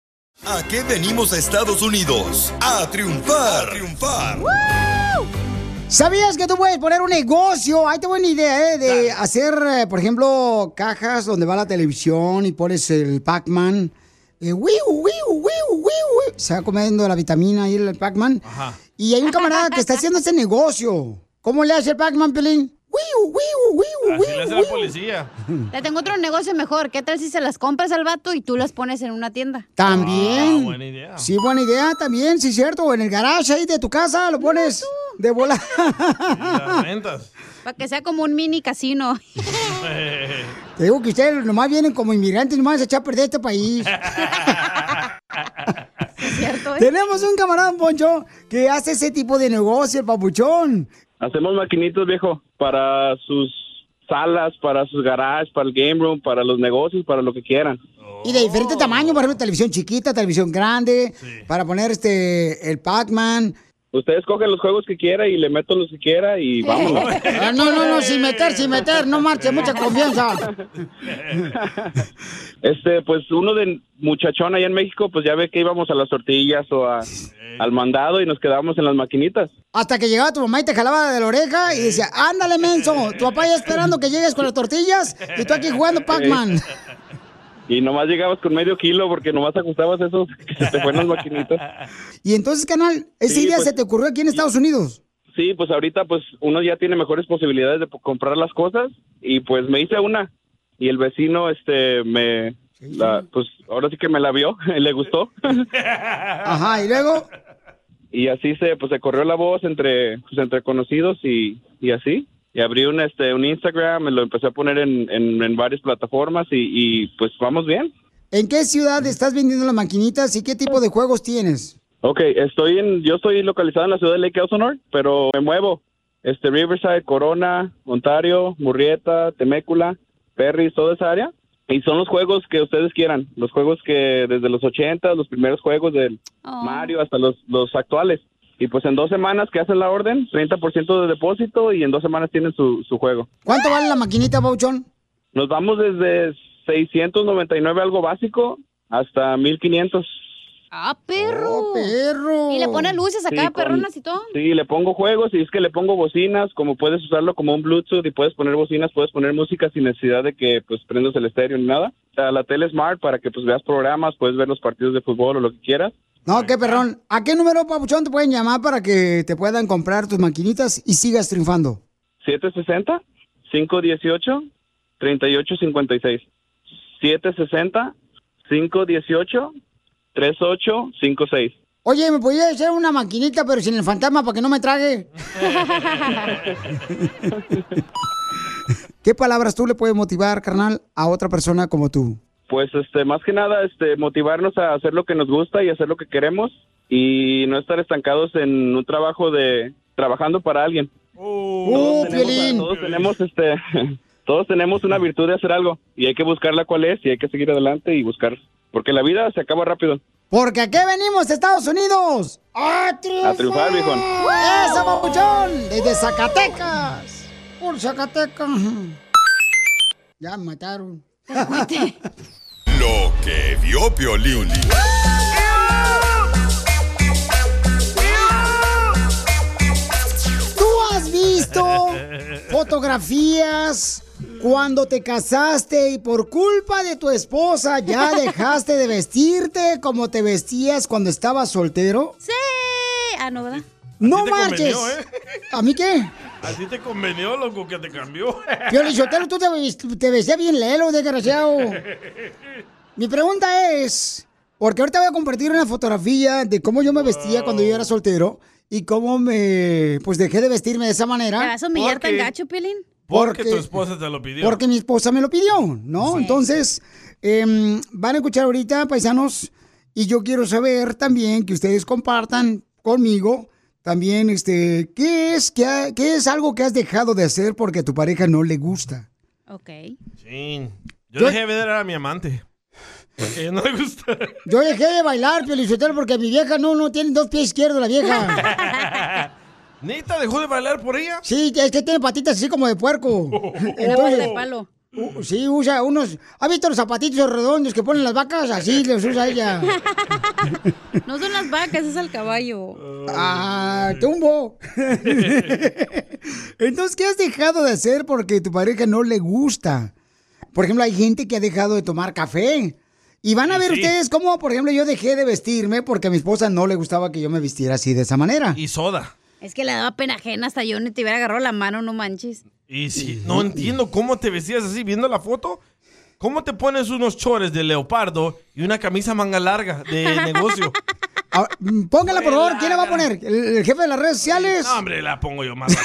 ¿A qué venimos a Estados Unidos? A triunfar. A triunfar. ¿Sabías que tú puedes poner un negocio? Ahí te voy una idea, ¿eh? De hacer, eh, por ejemplo, cajas donde va la televisión y pones el Pac-Man. Eh. Se va comiendo la vitamina y el Pac-Man. Ajá. Y hay un camarada que está haciendo ese negocio. ¿Cómo le hace el Pac-Man, Pelín? Wiu, wiu, wiu, Así le hace la policía. Le tengo otro negocio mejor. ¿Qué tal si se las compras al vato y tú las pones en una tienda? También. Ah, buena idea. Sí, buena idea también, sí, cierto. O en el garage ahí de tu casa lo pones de bola. Las rentas. Para que sea como un mini casino. Te digo que ustedes nomás vienen como inmigrantes, nomás a echar a perder este país. ¿Cierto? Tenemos un camarada, Poncho, que hace ese tipo de negocio, el papuchón. Hacemos maquinitos, viejo, para sus salas, para sus garages, para el game room, para los negocios, para lo que quieran. Y de diferente tamaño, por ejemplo, televisión chiquita, televisión grande, para poner este el Pac-Man. Usted escoge los juegos que quiera y le meto los que quiera y vámonos. Ah, no, no, no, sin meter, sin meter, no marche, mucha confianza. Este, pues uno de muchachón allá en México, pues ya ve que íbamos a las tortillas o a- al mandado y nos quedábamos en las maquinitas. Hasta que llegaba tu mamá y te jalaba de la oreja y decía, ándale, menso, tu papá ya esperando que llegues con las tortillas y tú aquí jugando Pac-Man. Y nomás llegabas con medio kilo porque nomás ajustabas eso que se te fue en las maquinitas. Y entonces, canal, esa Sí, idea pues- se te ocurrió aquí en Estados Unidos. Sí, pues ahorita pues uno ya tiene mejores posibilidades de comprar las cosas y pues me hice una. Y el vecino este me la, pues ahora sí que me la vio, le gustó. Ajá, y luego, y así se pues se corrió la voz entre pues, entre conocidos y, y así y abrí un este un Instagram y lo empecé a poner en, en, en varias plataformas y, y pues vamos bien. ¿en qué ciudad estás vendiendo las maquinitas y qué tipo de juegos tienes? Ok, estoy en, yo estoy localizado en la ciudad de Lake Elsinore, pero me muevo. Este, Riverside, Corona, Ontario, Murrieta, Temécula, Perry, toda esa área. Y son los juegos que ustedes quieran, los juegos que desde los 80, los primeros juegos del Mario hasta los, los actuales. Y pues en dos semanas que hacen la orden, 30% de depósito y en dos semanas tienen su, su juego. ¿Cuánto vale la maquinita, Bauchón? Nos vamos desde 699 algo básico hasta 1500. Ah, perro. Oh, perro. Y le pone luces acá, Sí, con- perronas y todo. Sí, le pongo juegos y es que le pongo bocinas, como puedes usarlo como un Bluetooth y puedes poner bocinas, puedes poner música sin necesidad de que pues prendas el estéreo ni nada. O sea, la tele Smart para que pues veas programas, puedes ver los partidos de fútbol o lo que quieras. No, qué perrón. ¿A qué número, Papuchón, te pueden llamar para que te puedan comprar tus maquinitas y sigas triunfando? 760 518 3856. 760 518 3856. Oye, ¿me podía hacer una maquinita pero sin el fantasma para que no me trague? ¿Qué palabras tú le puedes motivar, carnal, a otra persona como tú? Pues este, más que nada, este, motivarnos a hacer lo que nos gusta y hacer lo que queremos y no estar estancados en un trabajo de trabajando para alguien. ¡Uh, tenemos, todos tenemos este, todos tenemos una virtud de hacer algo y hay que buscarla cuál es y hay que seguir adelante y buscar, porque la vida se acaba rápido. Porque aquí venimos, Estados Unidos. ¡A triunfar! A triunfar, viejón. ¡Eso, papuchón! Desde Zacatecas. Por Zacatecas. Ya me mataron. Lo que vio Piolín. ¿Tú has visto fotografías cuando te casaste y por culpa de tu esposa ya dejaste de vestirte como te vestías cuando estabas soltero? Sí. Ah, no, ¿verdad? ¡No te marches! convenió, ¿eh? ¿A mí qué? Así te convenió, loco, que te cambió. Pio Lizotelo, tú te, te vestías bien lelo, desgraciado. Mi pregunta es, porque ahorita voy a compartir una fotografía de cómo yo me vestía cuando yo era soltero y cómo me, pues dejé de vestirme de esa ¿Te manera. vas a humillar tan gacho, Piolín? Porque, Porque- tu esposa te lo pidió. Porque mi esposa me lo pidió, ¿no? Entonces, em, van a escuchar ahorita, paisanos, y yo quiero saber también que ustedes compartan conmigo también, este, ¿qué es, qué, ha- qué es algo que has dejado de hacer porque a tu pareja no le gusta? Ok. Sí. Yo, Yo- dejé de ver a mi amante. Porque no le gusta. Yo dejé de bailar, Piolichotelo, porque mi vieja no, no tiene dos pies izquierdos, la vieja. ¿Neta dejó de bailar por ella? Sí, es que tiene patitas así como de puerco. Una bola de palo. Uh, sí, usa unos... ¿Has visto los zapatitos redondos que ponen las vacas? Así los usa ella. No son las vacas, es el caballo. Ah, tumbo. Entonces, ¿qué has dejado de hacer porque tu pareja no le gusta? Por ejemplo, hay gente que ha dejado de tomar café. Y van a ver sí. ustedes cómo, por ejemplo, yo dejé de vestirme porque a mi esposa no le gustaba que yo me vistiera así de esa manera. Y soda. Es que le daba pena ajena hasta yo ni te hubiera agarrado la mano, no manches. Y sí, no entiendo cómo te vestías así, viendo la foto. ¿Cómo te pones unos chores de leopardo y una camisa manga larga de negocio? Ah, Póngala, por favor. ¿Quién la va a poner? ¿El, el jefe de las redes sociales? No, hombre, la pongo yo más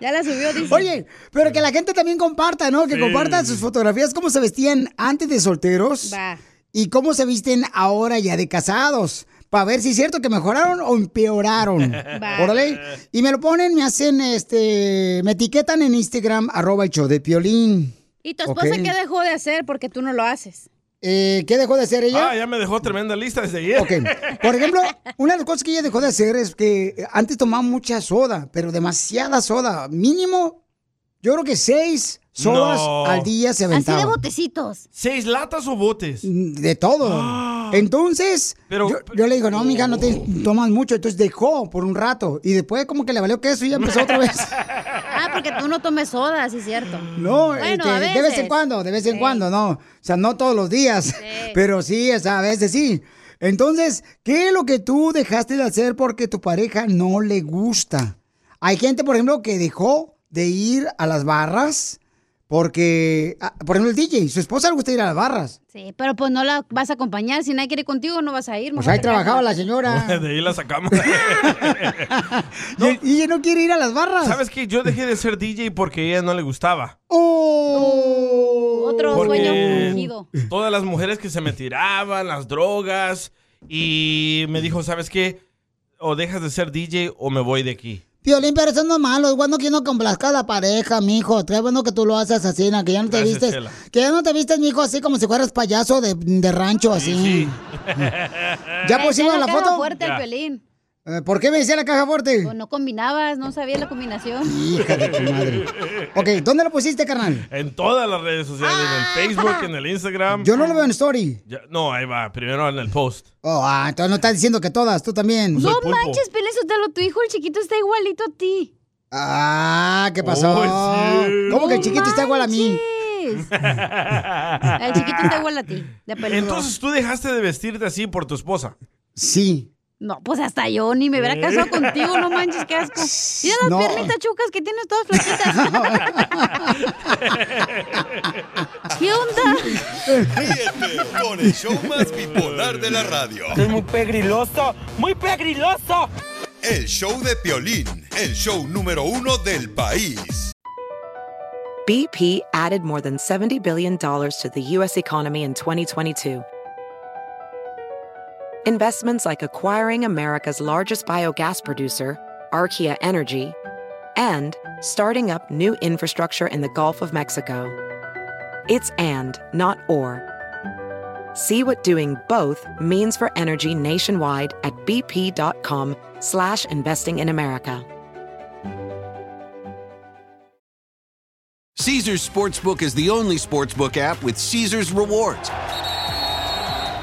Ya la subió, dice. Oye, pero que la gente también comparta, ¿no? Que Sí. compartan sus fotografías, cómo se vestían antes de solteros Va. y cómo se visten ahora ya de casados. Para ver si es cierto que mejoraron o empeoraron. Órale. Y me lo ponen, me hacen, este, me etiquetan en Instagram, arroba el show de Piolín. ¿Y tu esposa Ok. qué dejó de hacer porque tú no lo haces? Eh, ¿Qué dejó de hacer ella? Ah, ya me dejó tremenda lista desde ayer. Ok. Por ejemplo, una de las cosas que ella dejó de hacer es que antes tomaba mucha soda, pero demasiada soda. Mínimo, yo creo que seis sodas No. al día se Así de botecitos. ¿Seis latas o botes? De todo. Entonces, Pero- yo, yo le digo, no, mija, no te tomas mucho. Entonces dejó por un rato. Y después como que le valió queso y ya empezó otra vez. Ah, porque tú no tomes soda, sí es cierto. No, Bueno, este, a de vez en cuando, de vez en Sí. cuando, no. O sea, no todos los días, pero sí, o sea, a veces sí. Entonces, ¿qué es lo que tú dejaste de hacer porque tu pareja no le gusta? Hay gente, por ejemplo, que dejó de ir a las barras porque, ah, por ejemplo, el DJ, su esposa le gusta ir a las barras. Sí, pero pues no la vas a acompañar. Si nadie quiere contigo, no vas a ir. Pues ahí trabajaba la señora. De ahí la sacamos. Y, el- y ella no quiere ir a las barras. ¿Sabes qué? Yo dejé de ser DJ porque a ella no le gustaba. ¡Oh! Otro Porque- sueño fingido. Todas las mujeres que se me tiraban, las drogas. Y me dijo, ¿sabes qué? O dejas de ser DJ o me voy de aquí. Piolín, pero eso no es malo. Es bueno que uno complazca a la pareja, mijo. Qué bueno que tú lo haces así, ¿no? que ya no te Gracias, vistes. Chela. Que ya no te vistes, mijo, así como si fueras payaso de, de rancho, así. ¿Ya pusimos ya la foto? fuerte el Ya. ¿Por qué me decía la caja fuerte? Pues no combinabas, no sabía la combinación. Hija de tu madre. Ok, ¿dónde lo pusiste, carnal? En todas las redes sociales, en el Facebook, en el Instagram. Yo no lo veo en story. Ya- no, ahí va, primero en el post. Oh, ah, entonces no estás diciendo que todas, tú también. No manches, Pelín Sotelo, tu hijo el chiquito está igualito a ti. Ah, ¿qué pasó? Oh, sí. ¿Cómo que el chiquito está igual a mí? El chiquito está igual a ti, de. Entonces tú dejaste de vestirte así por tu esposa. Sí. No, pues hasta yo ni me hubiera casado contigo, no manches, qué asco. Mira las No. piernitas chucas que tienes todas flaquitas. ¿Qué onda? Ríete con el show más bipolar de la radio. Es muy pegriloso, muy pegriloso. El show de Piolín, el show número uno del país. BP added more than $70 billion to the U.S. economy in 2022. Investments like acquiring America's largest biogas producer, Archaea Energy, and starting up new infrastructure in the Gulf of Mexico. It's and, not or. See what doing both means for energy nationwide at bp.com slash investing in America. Caesar's Sportsbook is the only sportsbook app with Caesar's rewards.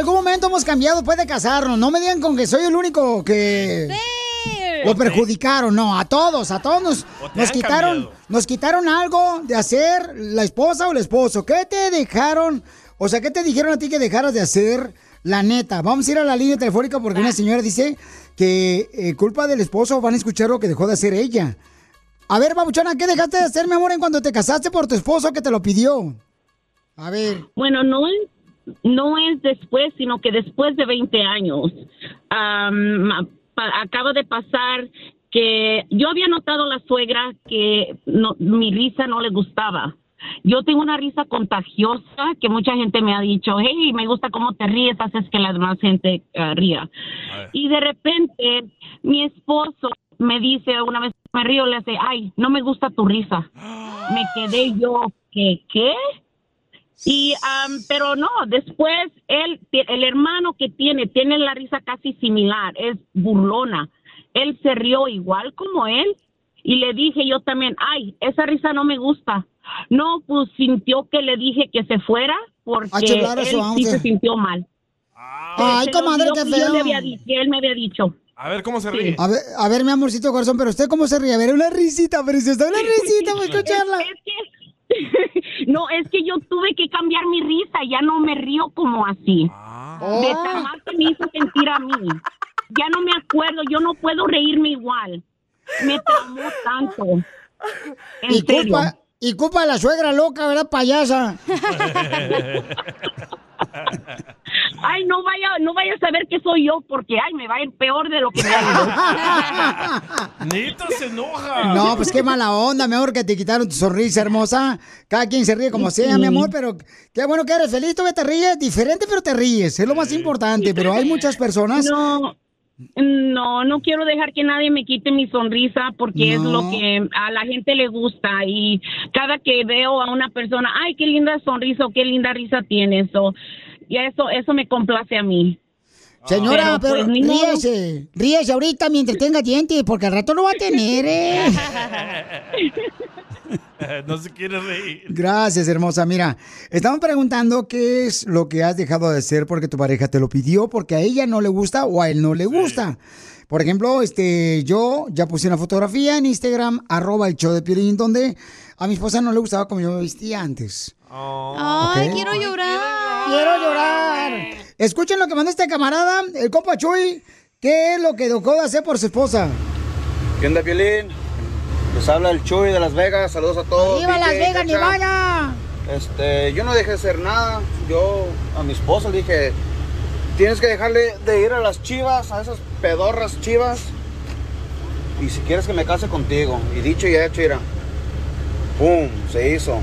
Algún momento hemos cambiado después de casarnos. No me digan con que soy el único que lo perjudicaron. No, a todos, a todos nos, quitaron, cambiado. nos quitaron algo de hacer la esposa o el esposo. ¿Qué te dejaron? O sea, ¿qué te dijeron a ti que dejaras de hacer? La neta, vamos a ir a la línea telefónica porque una señora dice que eh, culpa del esposo van a escuchar lo que dejó de hacer ella. A ver, babuchona, ¿qué dejaste de hacer, mi amor, en cuando te casaste por tu esposo que te lo pidió? A ver. Bueno, no es, no es después, sino que después de 20 años. Pa- acaba de pasar que yo había notado a la suegra que no- mi risa no le gustaba. Yo tengo una risa contagiosa que mucha gente me ha dicho, hey, me gusta cómo te ríes, haces que la demás gente ah, ría. Y de repente mi esposo me dice una vez me río, le hace, ay, no me gusta tu risa. Me quedé yo, ¿qué? ¿Qué? Y, am, pero no, después él, el hermano que tiene, tiene la risa casi similar, es burlona. Él se rió igual como él y le dije yo también, ay, esa risa no me gusta. No, pues sintió que le dije que se fuera porque A chiflar a él su sí se sintió mal. Ay, Se le comadre, qué que yo feo. le había di- que él me había dicho. A ver cómo se ríe. A ver, a ver, mi amorcito corazón, pero usted cómo se ríe. A ver, una risita preciosa, una risita para escucharla. No, es que yo tuve que cambiar mi risa, ya no me río como así. De tan mal que me hizo sentir a mí. Ya no me acuerdo, yo no puedo reírme igual. Me traumó tanto. En Y serio. culpa, y culpa de la suegra loca, ¿verdad, payasa? Ay, no vaya, no vaya a saber que soy yo, porque ay, me va a ir peor de lo que me ha ido. Neta se enoja. No, pues qué mala onda, mi amor, que te quitaron tu sonrisa hermosa. Cada quien se ríe como sea, mi amor, pero qué bueno que eres feliz, tú que te ríes, diferente, pero te ríes, es lo más importante. Pero hay muchas personas. No, no, no quiero dejar que nadie me quite mi sonrisa porque es lo que a la gente le gusta y cada que veo a una persona, ay, qué linda sonrisa o qué linda risa tienes o y eso eso me complace a mí. Señora, pero, pues, ríese, ríese ahorita mientras tenga dientes, porque al rato lo va a tener, ¿eh? no se quiere reír. Gracias, hermosa. Mira, estamos preguntando qué es lo que has dejado de hacer porque tu pareja te lo pidió, porque a ella no le gusta o a él no le gusta. Por ejemplo, este, yo ya puse una fotografía en Instagram, arroba el show de Piolín, donde a mi esposa no le gustaba como yo me vestía antes. Ay, Ok. quiero llorar. Quiero llorar. Escuchen lo que mandó este camarada, el compa Chuy, qué es lo que dejó de hacer por su esposa. ¿Qué onda, Piolín? Les habla el Chuy de Las Vegas. Saludos a todos. ¡Viva Las Vegas. Nevada! este, yo no dejé de hacer nada. Yo a mi esposa le dije, tienes que dejarle de ir a las chivas, a esas pedorras chivas. Y si quieres que me case contigo. Y dicho y hecho, mira. ¡Pum! Se hizo.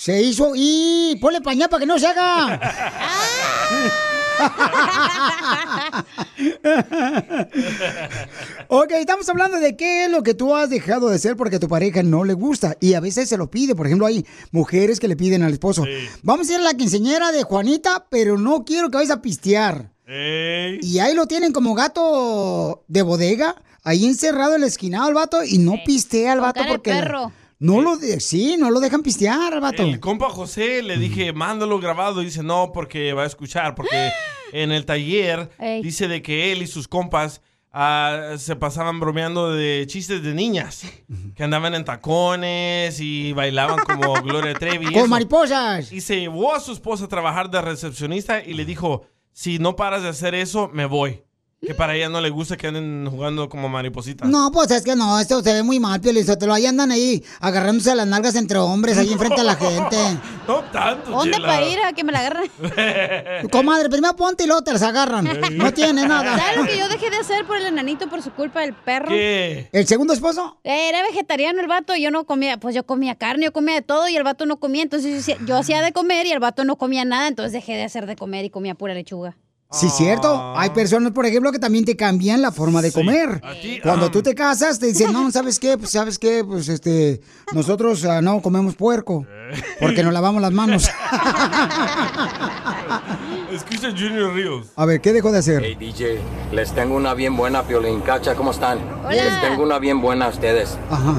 Se hizo y ponle pañal para que no se haga. ok, estamos hablando de qué es lo que tú has dejado de hacer porque a tu pareja no le gusta y a veces se lo pide. Por ejemplo, hay mujeres que le piden al esposo, vamos a ir a la quinceñera de Juanita, pero no quiero que vayas a pistear. Y ahí lo tienen como gato de bodega, ahí encerrado en la esquina al vato y no pistea al vato porque... perro. No lo de, sí, no lo dejan pistear al vato. El compa José le dije, mándalo grabado. Y dice, no, porque va a escuchar. Porque en el taller Ey. dice de que él y sus compas ah, se pasaban bromeando de chistes de niñas. Que andaban en tacones y bailaban como Gloria Trevi. y Con eso. mariposas. Y se llevó a su esposa a trabajar de recepcionista y le dijo, si no paras de hacer eso, me voy. Que para ella no le gusta que anden jugando como maripositas. No, pues es que no, esto se ve muy mal, Piolizotelo. Ahí andan ahí agarrándose a las nalgas entre hombres, ahí enfrente a la gente. No tanto, ¿Dónde Chela. para ir a que me la agarren? Comadre, primero ponte y luego te las agarran. No tiene nada. ¿Sabes lo que yo dejé de hacer por el enanito por su culpa del perro? ¿Qué? ¿El segundo esposo? Era vegetariano el vato, yo no comía, pues yo comía carne, yo comía de todo y el vato no comía, entonces yo hacía- yo hacía de comer y el vato no comía nada, entonces dejé de hacer de comer y comía pura lechuga. Sí, cierto. Hay personas, por ejemplo, que también te cambian la forma de comer. Cuando ah. tú te casas, te dicen, no, ¿sabes qué? Pues, ¿sabes qué? Pues, este, nosotros ah, no comemos puerco. Porque nos lavamos las manos. Escucha Junior Ríos. A ver, ¿qué dejó de hacer? Hey DJ, les tengo una bien buena, Piolín. Cacha, ¿cómo están? Les tengo una bien buena a ustedes.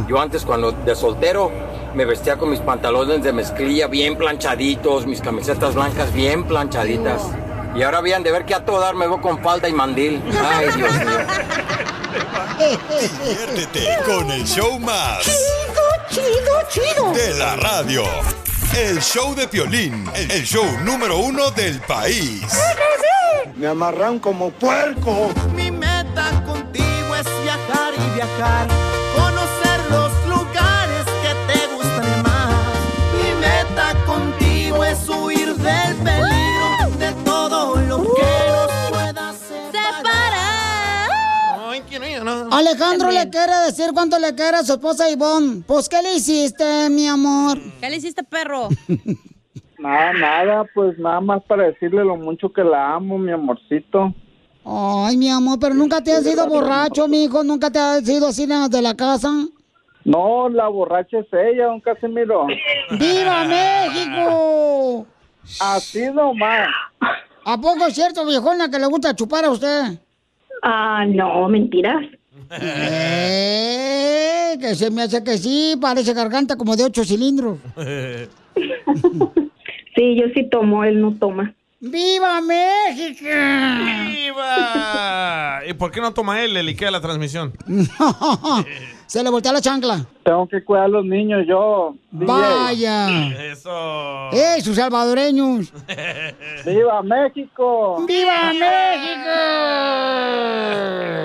Yo antes, cuando de soltero, me vestía con mis pantalones de mezclilla bien planchaditos, mis camisetas blancas bien planchaditas. Y ahora bien, de ver que a todo dar me veo con falda y mandil. Ay, Dios mío. Diviértete con el show más. Chido, chido, chido. De la radio. El show de Piolín, el show número uno del país. Me amarran como puerco. Mi meta contigo es viajar y viajar, no. Alejandro le quiere decir cuánto le quiere a su esposa Ivonne. Pues, ¿qué le hiciste, mi amor? ¿Qué le hiciste, perro? Nada, nada, pues nada más para decirle lo mucho que la amo, mi amorcito. Ay, mi amor, pero nunca te has ido borracho, mi hijo. Nunca te has ido así de la casa. No, la borracha es ella, don Casimiro. ¡Viva México! Así nomás. ¿A poco es cierto, viejona, que le gusta chupar a usted? Ah, no, mentiras. Eh, que se me hace que sí, parece garganta como de ocho cilindros. Sí, yo sí tomo, él no toma. ¡Viva México! ¡Viva! ¿Y por qué no toma él? Le liquea la transmisión. se le voltea la chancla. Tengo que cuidar a los niños yo. DJ. Vaya. Eso. ¡Eh, sus salvadoreños! ¡Viva México! ¡Viva México!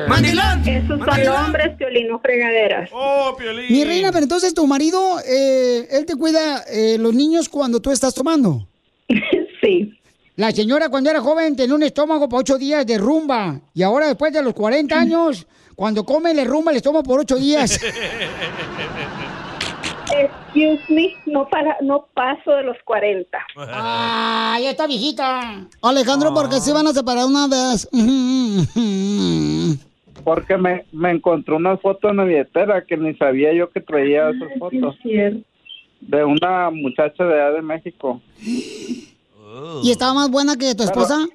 ¡Mandilón! Esos son hombres, Piolín, no fregaderas. ¡Oh, Piolín! Mi reina, pero entonces tu marido, eh, él te cuida eh, los niños cuando tú estás tomando. sí. La señora cuando era joven tenía un estómago por ocho días de rumba. Y ahora después de los 40 años, cuando come le rumba el estómago por ocho días. Excuse me, no, para, no paso de los 40. ¡Ah, ya está viejita! Alejandro, ¿por qué se van a separar una vez? Porque me, me encontró una foto en la billetera que ni sabía yo que traía esas fotos. De una muchacha de allá de México. ¿Y estaba más buena que tu esposa?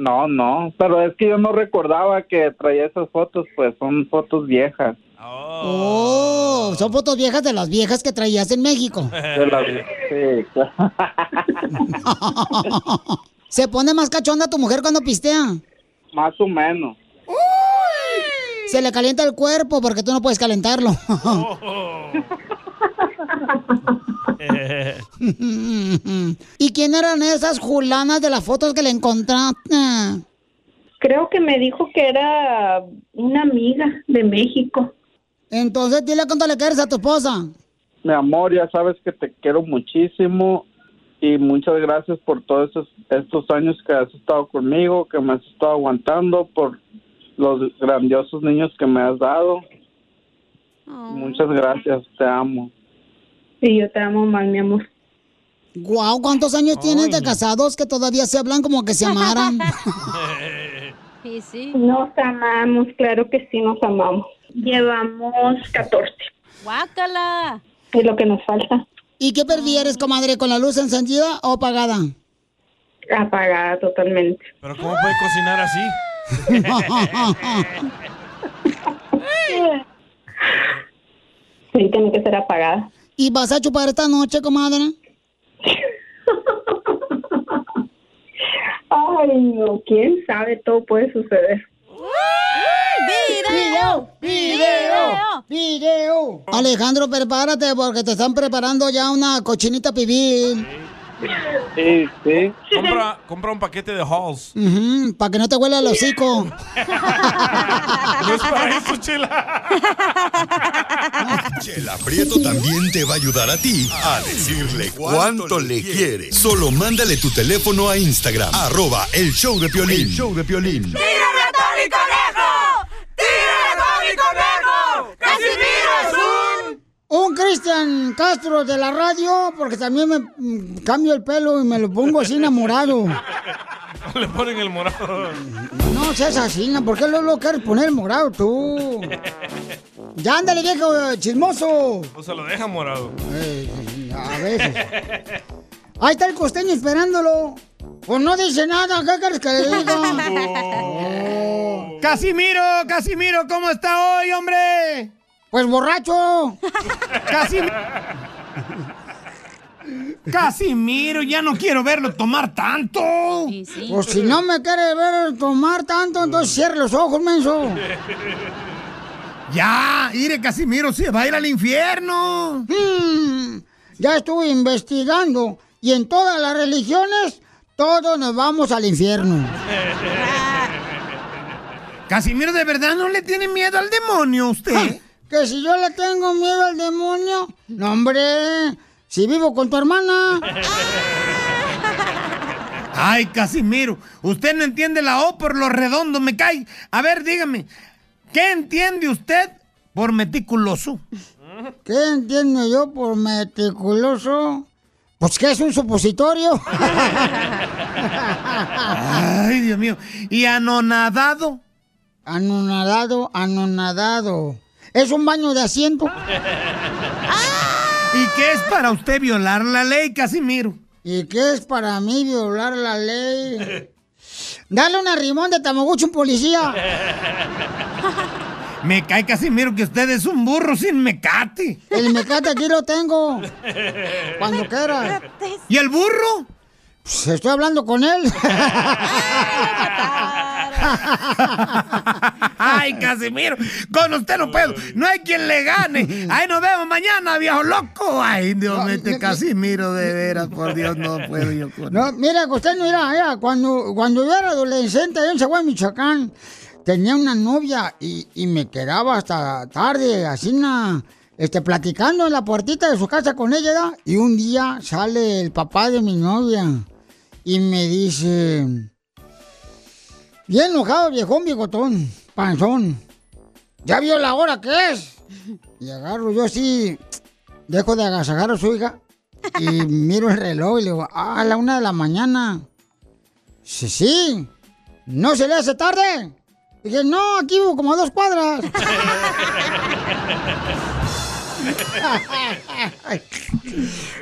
No, no, pero es que yo no recordaba que traía esas fotos, pues son fotos viejas. Oh, son fotos viejas de las viejas que traías en México. De las- sí, claro. ¿Se pone más cachonda tu mujer cuando pistea? más o menos. Se le calienta el cuerpo porque tú no puedes calentarlo. ¿Y quién eran esas julanas de las fotos que le encontraste? Creo que me dijo que era una amiga de México. Entonces dile cuánto le quieres a tu esposa. mi amor, ya sabes que te quiero muchísimo y muchas gracias por todos estos, estos años que has estado conmigo, que me has estado aguantando, por los grandiosos niños que me has dado. Muchas gracias, te amo. Sí, yo te amo mal, mi amor. Guau, ¿cuántos años tienes de casados que todavía se hablan como que se amaran? Sí, sí. Nos amamos, claro que sí, nos amamos. Llevamos 14. ¡Guácala! Es lo que nos falta. ¿Y qué prefieres, comadre, con la luz encendida o apagada? Apagada totalmente. Pero ¿cómo puede cocinar así? Sí, tiene que ser apagada. ¿Y vas a chupar esta noche, comadre? Ay, no, quién sabe, todo puede suceder. ¡Video! ¡Video! ¡Video! Alejandro, prepárate porque te están preparando ya una cochinita pibil. Sí, sí. Compra, compra un paquete de Halls. para que no te huela el hocico. No es para eso, Chela. Chela Prieto también te va a ayudar a ti a decirle cuánto le quiere. Solo mándale tu teléfono a Instagram, arroba el show de Piolín. El show de Piolín. ¡Tírame a Tony Conejo! ¡Tírame a Tony Conejo! ¡Casimiro es un... Cristian Castro de la radio, porque también me mm, cambio el pelo y me lo pongo así enamorado. Le ponen el morado. No seas así. ¿por qué lo, lo quieres poner morado tú? Ya ándale, viejo chismoso. O se lo deja morado. A veces. Ahí está el costeño esperándolo. Pues no dice nada, ¿qué quieres que le diga? Casimiro, Casimiro, ¿cómo está hoy, hombre? Pues borracho. Casimiro. Casimiro, ya no quiero verlo tomar tanto. Pues si no me quiere ver tomar tanto, entonces cierre los ojos, menso. Ya, mire, Casimiro, se va a ir al infierno. Hmm, ya estuve investigando y en todas las religiones todos nos vamos al infierno. Casimiro, ¿de verdad no le tiene miedo al demonio usted? Que si yo le tengo miedo al demonio, no hombre, si vivo con tu hermana. Ay, Casimiro, usted no entiende la O por lo redondo, me cae. A ver, dígame, ¿qué entiende usted por meticuloso? ¿Qué entiendo yo por meticuloso? Pues que es un supositorio. Ay, Dios mío. ¿Y anonadado? Anonadado, anonadado. ¿Es un baño de asiento? ¿Y qué es para usted violar la ley, Casimiro? ¿Y qué es para mí violar la ley? Dale una rimón de Tamaguchi a un policía. Me cae Casimiro que usted es un burro sin mecate. El mecate aquí lo tengo. Cuando quiera. ¿Y el burro? Pues estoy hablando con él. Ay, Casimiro, con usted no puedo. No hay quien le gane. Ahí nos vemos mañana, viejo loco. Ay, Dios mío, este Casimiro de veras, por Dios, no puedo yo con No, mira, usted no mira, cuando, cuando yo era adolescente allá en Chihuahua, Michoacán, tenía una novia y, y me quedaba hasta tarde, así na, este, platicando en la puertita de su casa con ella, y un día sale el papá de mi novia y me dice, bien enojado, viejón, bigotón, panzón, ¿ya vio la hora que es? Y agarro yo así, dejo de agasajar a su hija y miro el reloj y le digo, ah, a la una de la mañana. Sí, sí, ¿no se le hace tarde? Dije, no, aquí vivo como a dos cuadras.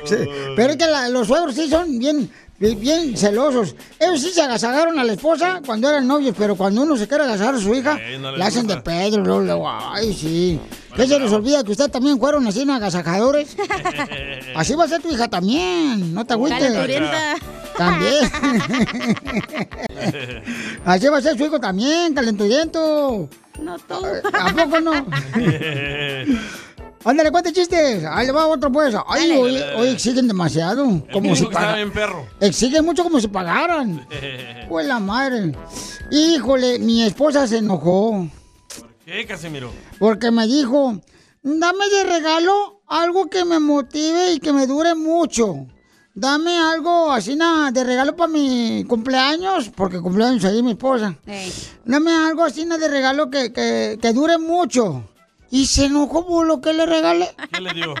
Sí, pero es que la- los suegros sí son bien, bien celosos. Ellos sí se agasagaron a la esposa cuando eran novios, pero cuando uno se quiere agasajar a su hija, Eh, no la hacen de. Pedro, luego, luego, ay, sí. ¿Qué se les olvida que ustedes también fueron así agasajadores? Así va a ser tu hija también, no te agüites. Calenturienta. También. Así va a ser su hijo también, calenturiento. No tú. ¿A poco no? Ándale, cuente chistes. Ahí le va otro, pues. Ay, Dale. hoy, hoy exigen demasiado. Como si pagaran. bien perro. Exigen mucho como si pagaran. Pues la madre. Híjole, mi esposa se enojó ¿Qué, Casimiro? porque me dijo, dame de regalo algo que me motive y que me dure mucho. Dame algo así nada de regalo para mi cumpleaños, porque cumpleaños ahí mi esposa. Dame algo así nada de regalo que, que, que dure mucho. Y se enojó por lo que le regalé. ¿Qué le dio?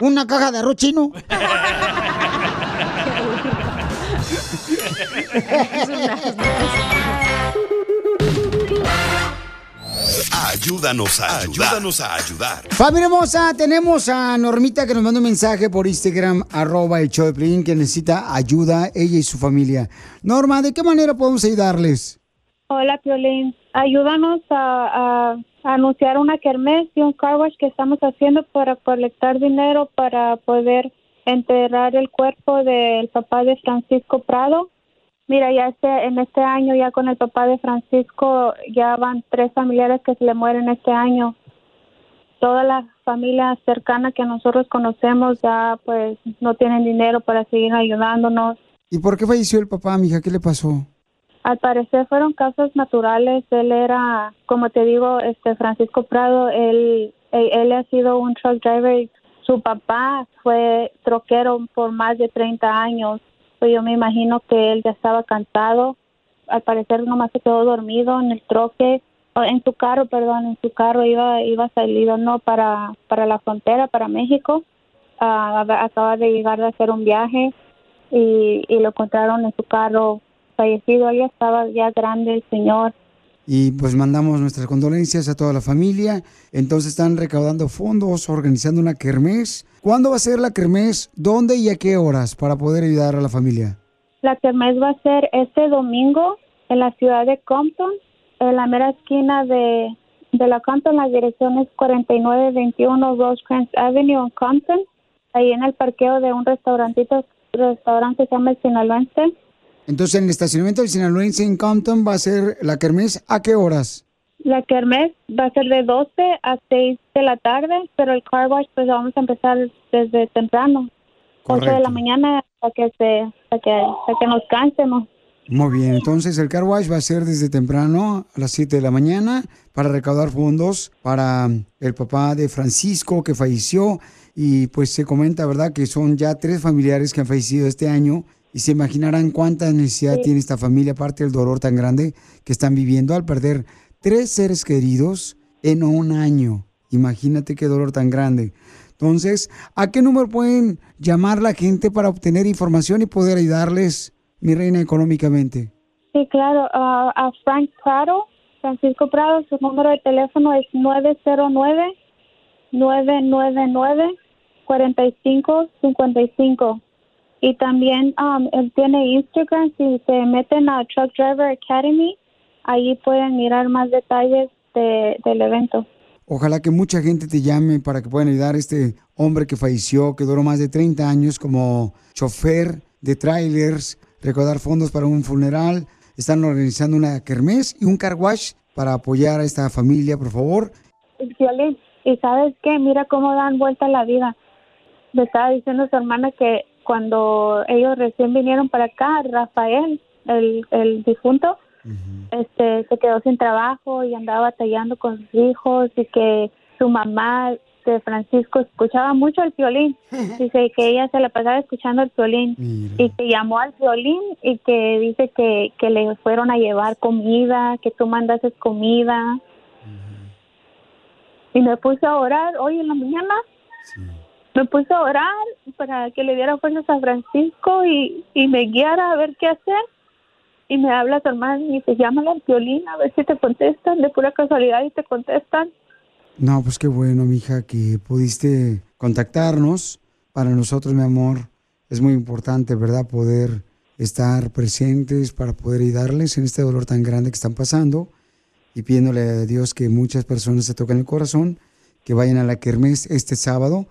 Una caja de arroz chino. Ayúdanos a ayudar. Ayúdanos a ayudar. Familia hermosa, tenemos a Normita que nos manda un mensaje por Instagram, arroba el show de Piolín, que necesita ayuda, ella y su familia. Norma, ¿de qué manera podemos ayudarles? Hola, Piolín. Ayúdanos a, anunciar una kermés y un car wash que estamos haciendo para colectar dinero para poder enterrar el cuerpo del papá de Francisco Prado. Mira, ya este, en este año, ya con el papá de Francisco, ya van tres familiares que se le mueren este año. Toda la familia cercana que nosotros conocemos ya pues no tienen dinero para seguir ayudándonos. ¿Y por qué falleció el papá, mija? ¿Qué le pasó? Al parecer fueron causas naturales. Él era, como te digo, este Francisco Prado, él, él, ha sido un truck driver. Su papá fue troquero por más de 30 años. Yo me imagino que él ya estaba cansado. Al parecer nomás se quedó dormido en el troque, en su carro, perdón, en su carro iba iba salido no para para la frontera, para México. Ah, acaba de llegar de hacer un viaje y lo encontraron en su carro fallecido. Él ya estaba ya grande el señor. Y pues mandamos nuestras condolencias a toda la familia. Entonces están recaudando fondos, organizando una kermés. ¿Cuándo va a ser la kermés? ¿Dónde y a qué horas para poder ayudar a la familia? La kermés va a ser este domingo en la ciudad de Compton, en la mera esquina de, de la Compton. La dirección es 4921 Rosecrans Avenue en Compton, ahí en el parqueo de un restaurantito, restaurante que se llama El Sinaloense. Entonces en el estacionamiento del Sinaloense en Compton va a ser la kermés. ¿A qué horas? La kermés va a ser de 12 a 6 de la tarde, pero el car wash pues vamos a empezar desde temprano, 8 de la mañana, para que, se, para que, para que nos cansemos. Muy bien, entonces el car wash va a ser desde temprano a las 7 de la mañana para recaudar fondos para el papá de Francisco que falleció y pues se comenta, ¿verdad?, que son ya tres familiares que han fallecido este año y se imaginarán cuánta necesidad tiene esta familia, aparte del dolor tan grande que están viviendo al perder tres seres queridos en un año. Imagínate qué dolor tan grande. Entonces, ¿a qué número pueden llamar la gente para obtener información y poder ayudarles, mi reina, económicamente? Sí, claro, a Frank Prado, Francisco Prado, su número de teléfono es 909-999-4555. Y también um, él tiene Instagram, si se meten a Truck Driver Academy, ahí pueden mirar más detalles de, del evento. Ojalá que mucha gente te llame para que puedan ayudar a este hombre que falleció, que duró más de 30 años como chofer de trailers, recaudar fondos para un funeral. Están organizando una kermés y un car wash para apoyar a esta familia, por favor. Violín, y sabes qué, mira cómo dan vuelta la vida. Me estaba diciendo su hermana que cuando ellos recién vinieron para acá, Rafael, el, el difunto, este, se quedó sin trabajo y andaba batallando con sus hijos y que su mamá de Francisco escuchaba mucho el violín. Dice que ella se la pasaba escuchando el violín y que llamó al violín y que dice que, que le fueron a llevar comida, que tú mandases comida. Y me puse a orar hoy en la mañana. Me puse a orar para que le diera fuerzas a Francisco y, y me guiara a ver qué hacer y me habla tu hermana y dice, llámala al violín a ver si te contestan, de pura casualidad y te contestan. No, pues qué bueno, mija, que pudiste contactarnos. Para nosotros, mi amor, es muy importante, ¿verdad? Poder estar presentes para poder ayudarles en este dolor tan grande que están pasando y pidiéndole a Dios que muchas personas se toquen el corazón, que vayan a la Kermés este sábado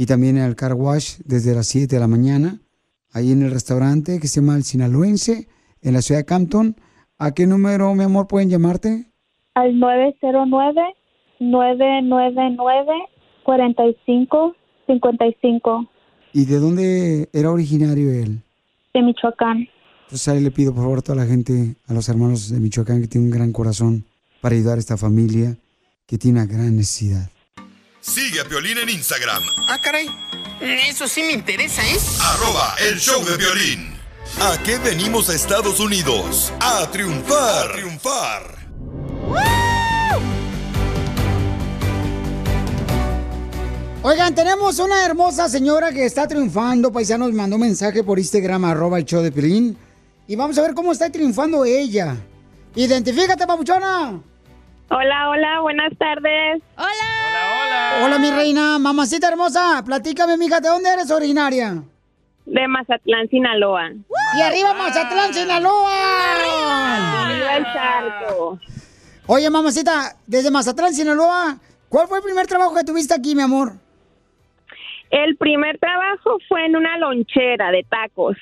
y también al Car Wash desde las 7 de la mañana, ahí en el restaurante que se llama El Sinaloense en la ciudad de Campton. ¿A qué número, mi amor, pueden llamarte? Al 909-999-4555. ¿Y de dónde era originario él? De Michoacán. Entonces ahí le pido por favor a toda la gente, a los hermanos de Michoacán que tienen un gran corazón para ayudar a esta familia que tiene una gran necesidad. Sigue a Piolín en Instagram, Ah, caray. Eso sí me interesa, ¿eh? arroba el show de violín. ¿A qué venimos a Estados Unidos? A triunfar. A triunfar. Oigan, tenemos una hermosa señora que está triunfando. Paisanos mandó un mensaje por Instagram, arroba el show de Pelín. Y vamos a ver cómo está triunfando ella. Identifícate, papuchona. Hola, hola, buenas tardes. Hola. Hola, mi reina. Mamacita hermosa, platícame, mija, ¿de dónde eres originaria? De Mazatlán, Sinaloa. Y arriba Mazatlán, Sinaloa. Arriba el charco. Oye, mamacita, desde Mazatlán, Sinaloa, ¿cuál fue el primer trabajo que tuviste aquí, mi amor? El primer trabajo fue en una lonchera de tacos.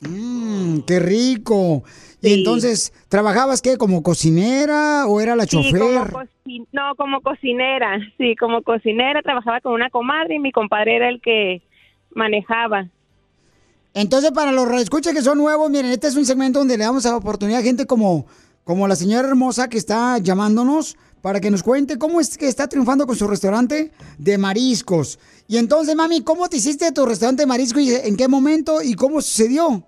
Mmm, qué rico. Y entonces, ¿trabajabas qué? ¿Como cocinera o era la Sí, chofer? como no, como cocinera. Sí, como cocinera. Trabajaba con una comadre y mi compadre era el que manejaba. Entonces, para los escucha que son nuevos, miren, este es un segmento donde le damos la oportunidad a gente como, como la señora hermosa que está llamándonos para que nos cuente cómo es que está triunfando con su restaurante de mariscos. Y entonces, mami, ¿cómo te hiciste tu restaurante de mariscos y en qué momento y cómo sucedió?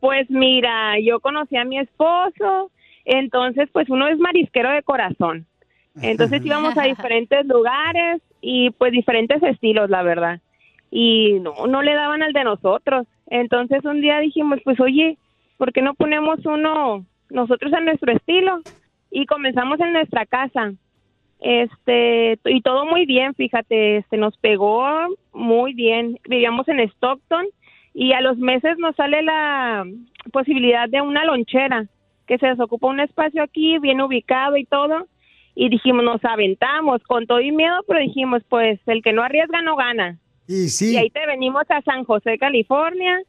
Pues mira, yo conocí a mi esposo, entonces pues uno es marisquero de corazón. Entonces íbamos a diferentes lugares y pues diferentes estilos, la verdad. Y no, no le daban al de nosotros. Entonces un día dijimos, pues oye, ¿por qué no ponemos uno nosotros a nuestro estilo? Y comenzamos en nuestra casa. Este, y todo muy bien, fíjate, este nos pegó muy bien. Vivíamos en Stockton y a los meses nos sale la posibilidad de una lonchera que se desocupa un espacio aquí bien ubicado y todo y dijimos nos aventamos con todo y miedo pero dijimos pues el que no arriesga no gana. Y sí. Y ahí te venimos a San José California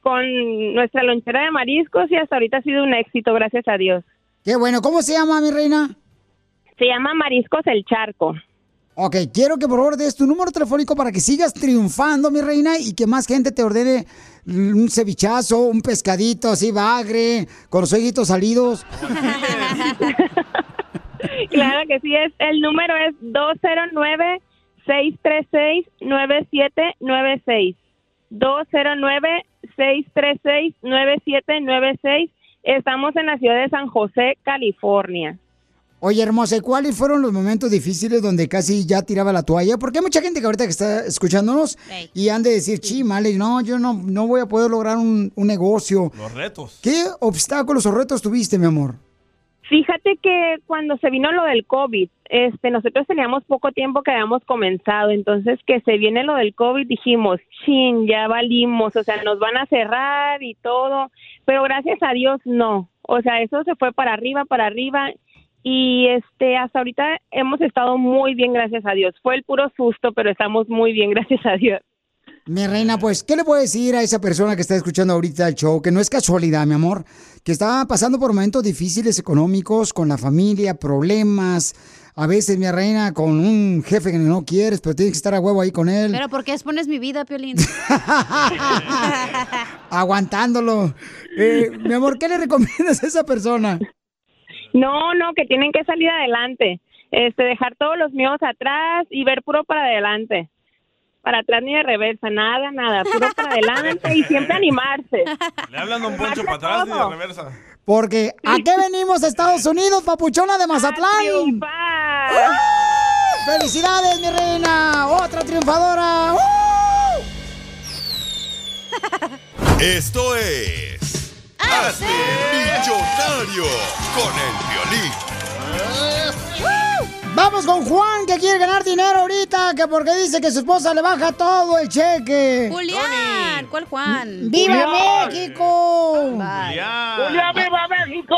con nuestra lonchera de mariscos y hasta ahorita ha sido un éxito gracias a Dios. Qué bueno, ¿cómo se llama, mi reina? se llama Mariscos el Charco Ok, quiero que por favor des tu número telefónico para que sigas triunfando, mi reina, y que más gente te ordene un cevichazo, un pescadito así bagre, con los salidos. Claro que sí, es el número es 209-636-9796. 209-636-9796. Estamos en la ciudad de San José, California. Oye, hermosa, ¿y cuáles fueron los momentos difíciles donde casi ya tiraba la toalla? Porque hay mucha gente que ahorita que está escuchándonos y han de decir, chi, male, no, yo no, no voy a poder lograr un, un negocio. Los retos. ¿Qué obstáculos o retos tuviste, mi amor? Fíjate que cuando se vino lo del COVID, este, nosotros teníamos poco tiempo que habíamos comenzado, entonces que se viene lo del COVID dijimos, chin, ya valimos, o sea, nos van a cerrar y todo, pero gracias a Dios no, o sea, eso se fue para arriba, para arriba y este, hasta ahorita hemos estado muy bien, gracias a Dios. Fue el puro susto, pero estamos muy bien, gracias a Dios. Mi reina, pues, ¿qué le puedo decir a esa persona que está escuchando ahorita el show? Que no es casualidad, mi amor, que está pasando por momentos difíciles económicos con la familia, problemas. A veces, mi reina, con un jefe que no quieres, pero tienes que estar a huevo ahí con él, Pero ¿por qué expones mi vida, Piolín? aguantándolo. Eh, mi amor, ¿qué le recomiendas a esa persona? No, no, que tienen que salir adelante, este, dejar todos los míos atrás y ver puro para adelante. Para atrás ni de reversa, nada, nada, puro para adelante y siempre animarse. Le hablan a un poncho para atrás y de reversa. Porque ¿a qué venimos a Estados Unidos, papuchona de Mazatlán? ¡Uh! ¡Felicidades, mi reina! ¡Otra triunfadora! ¡Uh! Esto es. Hazte millonario con el violín. Vamos con Juan, que quiere ganar dinero ahorita, que porque dice que su esposa le baja todo el cheque. Julián, ¿cuál Juan? ¡Viva Julián. México! Julián, viva México!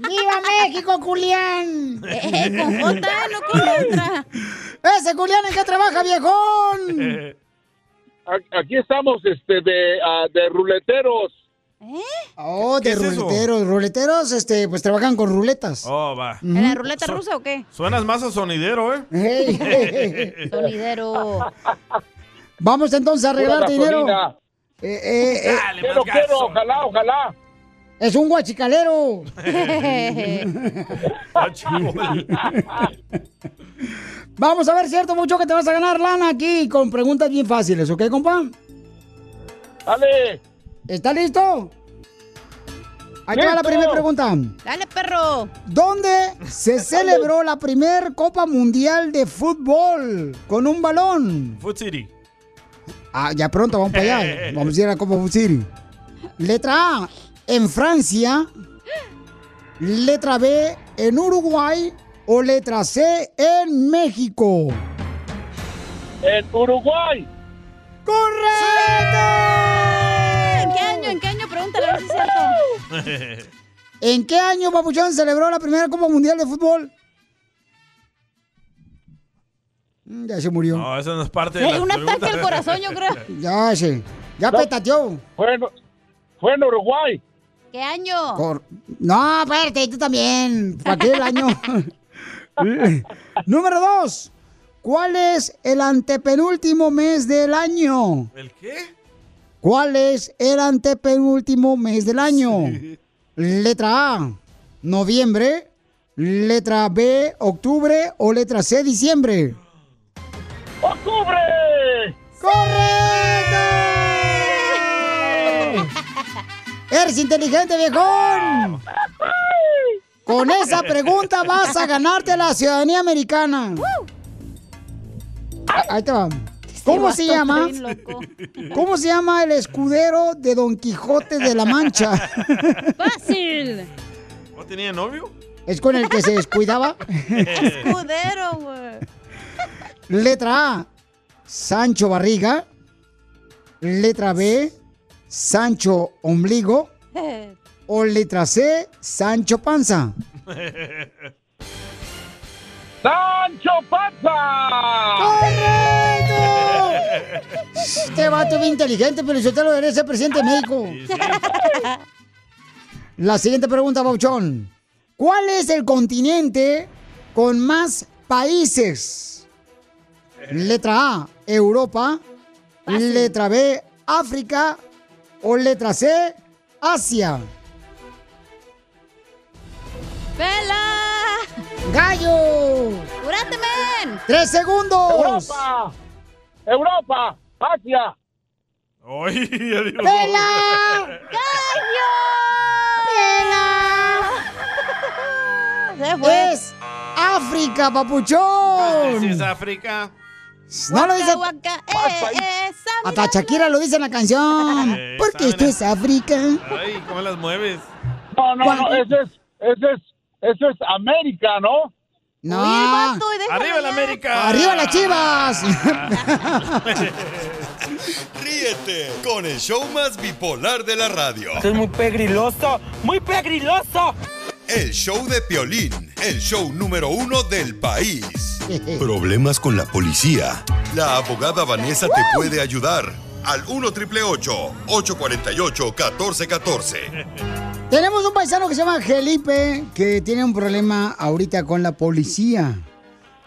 ¡Viva México, Julián! Eh, con J, no con otra. ¡Ese Julián en qué trabaja, viejón! Aquí estamos este, de, ah, de ruleteros. Oh, de ruleteros. Ruleteros, este, pues trabajan con ruletas. Oh, va. ¿En la ruleta rusa o qué? Suenas más a sonidero, ¿eh? Hey. Sonidero. Vamos entonces a regalar Pura dinero. Eh, eh, eh, Quiero, quiero, ojalá, ojalá. Es un guachicalero. Vamos a ver, ¿cierto, mucho que te vas a ganar lana aquí con preguntas bien fáciles, ¿ok, compa? Dale. ¿Está listo? Te va la primera pregunta. Dale, perro. ¿Dónde se celebró la primer Copa Mundial de Fútbol con un balón? Food City. Ah, ya pronto, vamos para allá. Vamos a ir a la Copa Food City. Letra A, en Francia. Letra B, en Uruguay. O letra C, en México. En Uruguay. ¡Correcto! ¿En qué año? ¿En qué año? Pregúntale a ver si es cierto. ¿En qué año, Papuchón, celebró la primera Copa Mundial de Fútbol? Mm, Ya se murió. No, eso no es parte de un ataque al corazón, yo creo. Ya se. Ya No. petateó. Fue en, fue en Uruguay. ¿Qué año? Cor- No, espérate, tú también. ¿Para qué el año? Número dos. ¿Cuál es el antepenúltimo mes del año? ¿El qué? ¿Cuál es el antepenúltimo mes del año? Letra A, noviembre. Letra B, octubre. O letra C, diciembre. ¡Octubre! ¡Correcto! ¡Eres inteligente, viejón! Con esa pregunta vas a ganarte la ciudadanía americana. Ah, Ahí te va. ¿Cómo Este se vato llama? ¿Cómo se llama el escudero de Don Quijote de la Mancha? Fácil. ¿No tenía novio? ¿Es con el que se descuidaba? Escudero, güey. Letra A, Sancho Barriga. Letra B, Sancho Ombligo. O letra C, Sancho Panza. ¡Sancho Panza! ¡Correcto! Este vato es bien inteligente, pero usted lo debería ser presidente de México. La siguiente pregunta, Bauchón. ¿Cuál es el continente con más países? Letra A, Europa. Letra B, África. O letra C, Asia. ¡Pela! ¡Gallo! ¡Curate, men! ¡Tres segundos! ¡Europa! ¡Europa! ¡Asia! ¡Ay, adiós! ¡Pela! ¡Gallo! ¡Pela! Se fue. Es África, papuchón. Si es África. No lo dice. Waka, eh, eh, Hasta Shakira lo dice en la canción. Eh, Porque esto es África. Ay, ¿cómo las mueves? No, no, no, ese es, ese es, eso es América, ¿no? No. Vato, ¡Arriba la. América! ¡Arriba las chivas! Ríete con el show más bipolar de la radio. Esto es muy pegriloso, muy pegriloso. El show de Piolín, el show número uno del país. Problemas con la policía. La abogada Vanessa te puede ayudar. Al 1 triple 848 1414. Tenemos un paisano que se llama Felipe que tiene un problema ahorita con la policía.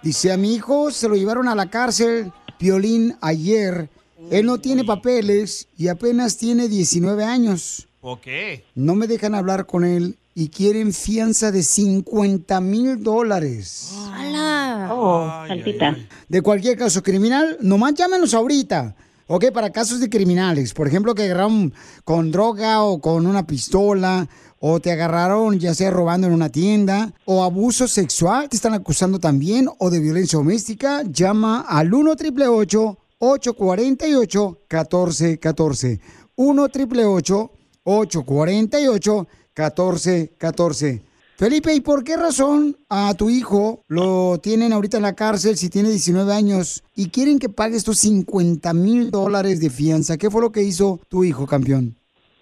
Dice, a mi hijo se lo llevaron a la cárcel, Piolín, ayer. Él no tiene papeles y apenas tiene 19 años. ¿Por qué? No me dejan hablar con él y quieren fianza de 50 mil dólares. ¡Hala! Oh, Ay, tantita. ay, ay. De cualquier caso criminal, nomás llámenos ahorita. Ok, para casos de criminales. Por ejemplo, que agarraron con droga o con una pistola. O te agarraron ya sea robando en una tienda. O abuso sexual, te están acusando también. O de violencia doméstica. Llama al 1 888 848 1414 1 888 848 1414 Felipe, ¿y por qué razón a tu hijo lo tienen ahorita en la cárcel si tiene 19 años y quieren que pagues tus 50 mil dólares de fianza? ¿Qué fue lo que hizo tu hijo, campeón?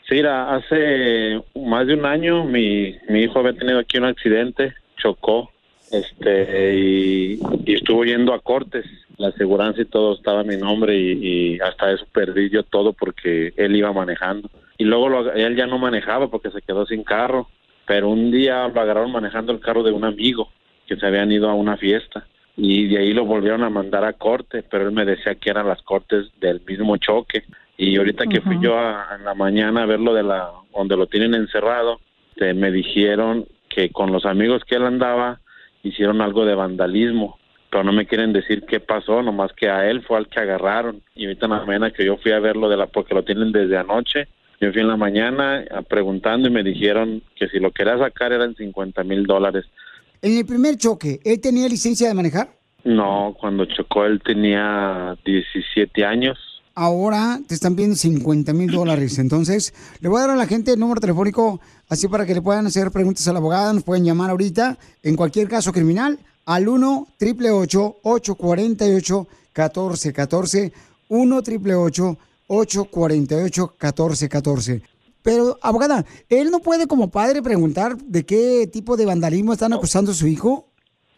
Sí, hace más de un año mi, mi hijo había tenido aquí un accidente, chocó, este, y, y estuvo yendo a cortes. La aseguranza y todo estaba a mi nombre y, y hasta eso perdí yo todo porque él iba manejando. Y luego lo- él ya no manejaba porque se quedó sin carro, pero un día lo agarraron manejando el carro de un amigo que se habían ido a una fiesta y de ahí lo volvieron a mandar a corte, pero él me decía que eran las cortes del mismo choque. Y ahorita que fui yo a, en la mañana a ver lo de la, donde lo tienen encerrado, este, me dijeron que con los amigos que él andaba hicieron algo de vandalismo, pero no me quieren decir qué pasó, nomás que a él fue al que agarraron. Y ahorita en la mañana que yo fui a verlo de la, porque lo tienen desde anoche, yo fui en la mañana a- preguntando y me dijeron que si lo quería sacar eran 50 mil dólares. En el primer choque, ¿él tenía licencia de manejar? No, cuando chocó él tenía 17 años. Ahora te están pidiendo 50 mil dólares. Entonces, le voy a dar a la gente el número telefónico así para que le puedan hacer preguntas a la abogada. Nos pueden llamar ahorita en cualquier caso criminal al 1 888 848 1414 1 888 848 1414 Pero, abogada, ¿él no puede como padre preguntar de qué tipo de vandalismo están acusando a su hijo?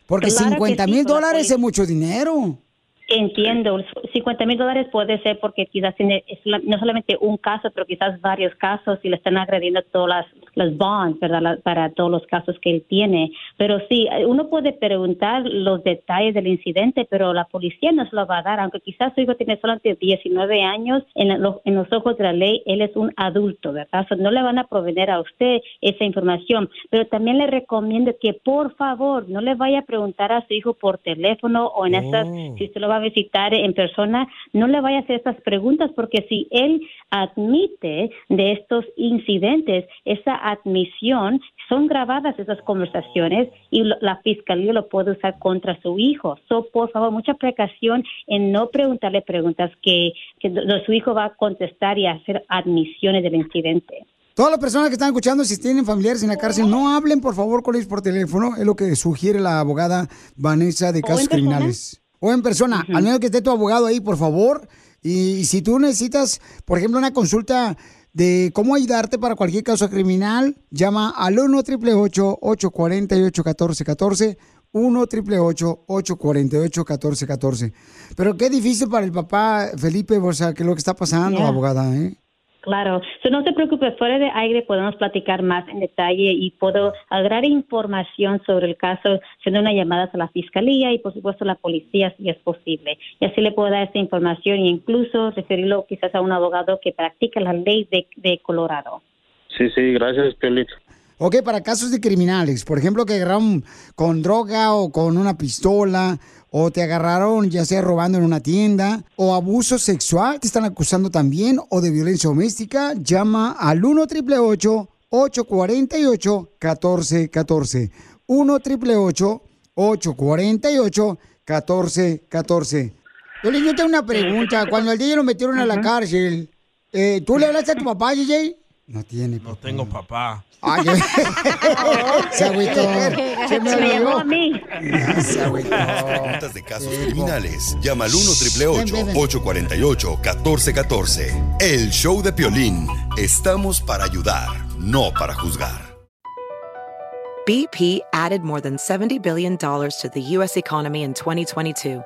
Porque Claro que 50 sí, mil dólares policía. es mucho dinero. Entiendo, 50 mil dólares puede ser porque quizás tiene es la- no solamente un caso, pero quizás varios casos y le están agrediendo todas las, las bonds, ¿verdad? La- para todos los casos que él tiene. Pero sí, uno puede preguntar los detalles del incidente, pero la policía no se lo va a dar, aunque quizás su hijo tiene solamente 19 años, en, la- en los ojos de la ley, él es un adulto, ¿verdad? So, no le van a proveer a usted esa información, pero también le recomiendo que por favor no le vaya a preguntar a su hijo por teléfono o en esas, Oh. si usted lo va a visitar en persona, no le vaya a hacer estas preguntas porque si él admite de estos incidentes, esa admisión, son grabadas esas conversaciones y lo- la fiscalía lo puede usar contra su hijo. So, por favor, mucha precaución en no preguntarle preguntas que, que su hijo va a contestar y hacer admisiones del incidente. Todas las personas que están escuchando, si tienen familiares en la cárcel, no hablen por favor con ellos por teléfono. Es lo que sugiere la abogada Vanessa de casos criminales. O en persona, al menos que esté tu abogado ahí, por favor. Y, si tú necesitas, por ejemplo, una consulta de cómo ayudarte para cualquier caso criminal, llama al 1 888 848 1414 1 888 848 1414 Pero qué difícil para el papá, Felipe, o sea, que es lo que está pasando, abogada, ¿eh? Claro, So, no se preocupe, fuera de aire podemos platicar más en detalle y puedo agregar información sobre el caso, haciendo una llamada a la fiscalía y por supuesto a la policía si es posible. Y así le puedo dar esta información e incluso referirlo quizás a un abogado que practica la ley de, de Colorado. Sí, sí, gracias, Piolín. Ok, para casos de criminales, por ejemplo, que agarraron con droga o con una pistola, o te agarraron ya sea robando en una tienda, o abuso sexual, te están acusando también, o de violencia doméstica, llama al 1 888 848 1414 1 888 848 1414 Yo le tengo una pregunta. Cuando al DJ lo metieron a la cárcel, eh, ¿tú le hablaste a tu papá, DJ? No tiene. No tengo papá. Ay, se agüitó. Se me olvidó. Se agüitó. Preguntas de casos criminales. Llama al 1 888 848 1414 El show de Piolín. Estamos para ayudar, no para juzgar. BP added more than $70 billion to the U.S. economy in 2022.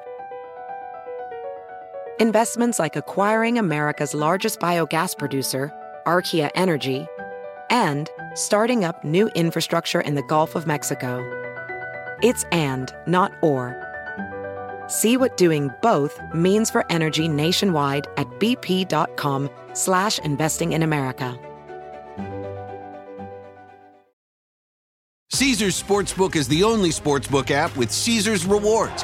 Investments like acquiring America's largest biogas producer, Archaea Energy, and starting up new infrastructure in the Gulf of Mexico. It's and, not or. See what doing both means for energy nationwide at bp.com slash investing in America. Caesar's Sportsbook is the only sportsbook app with Caesar's rewards.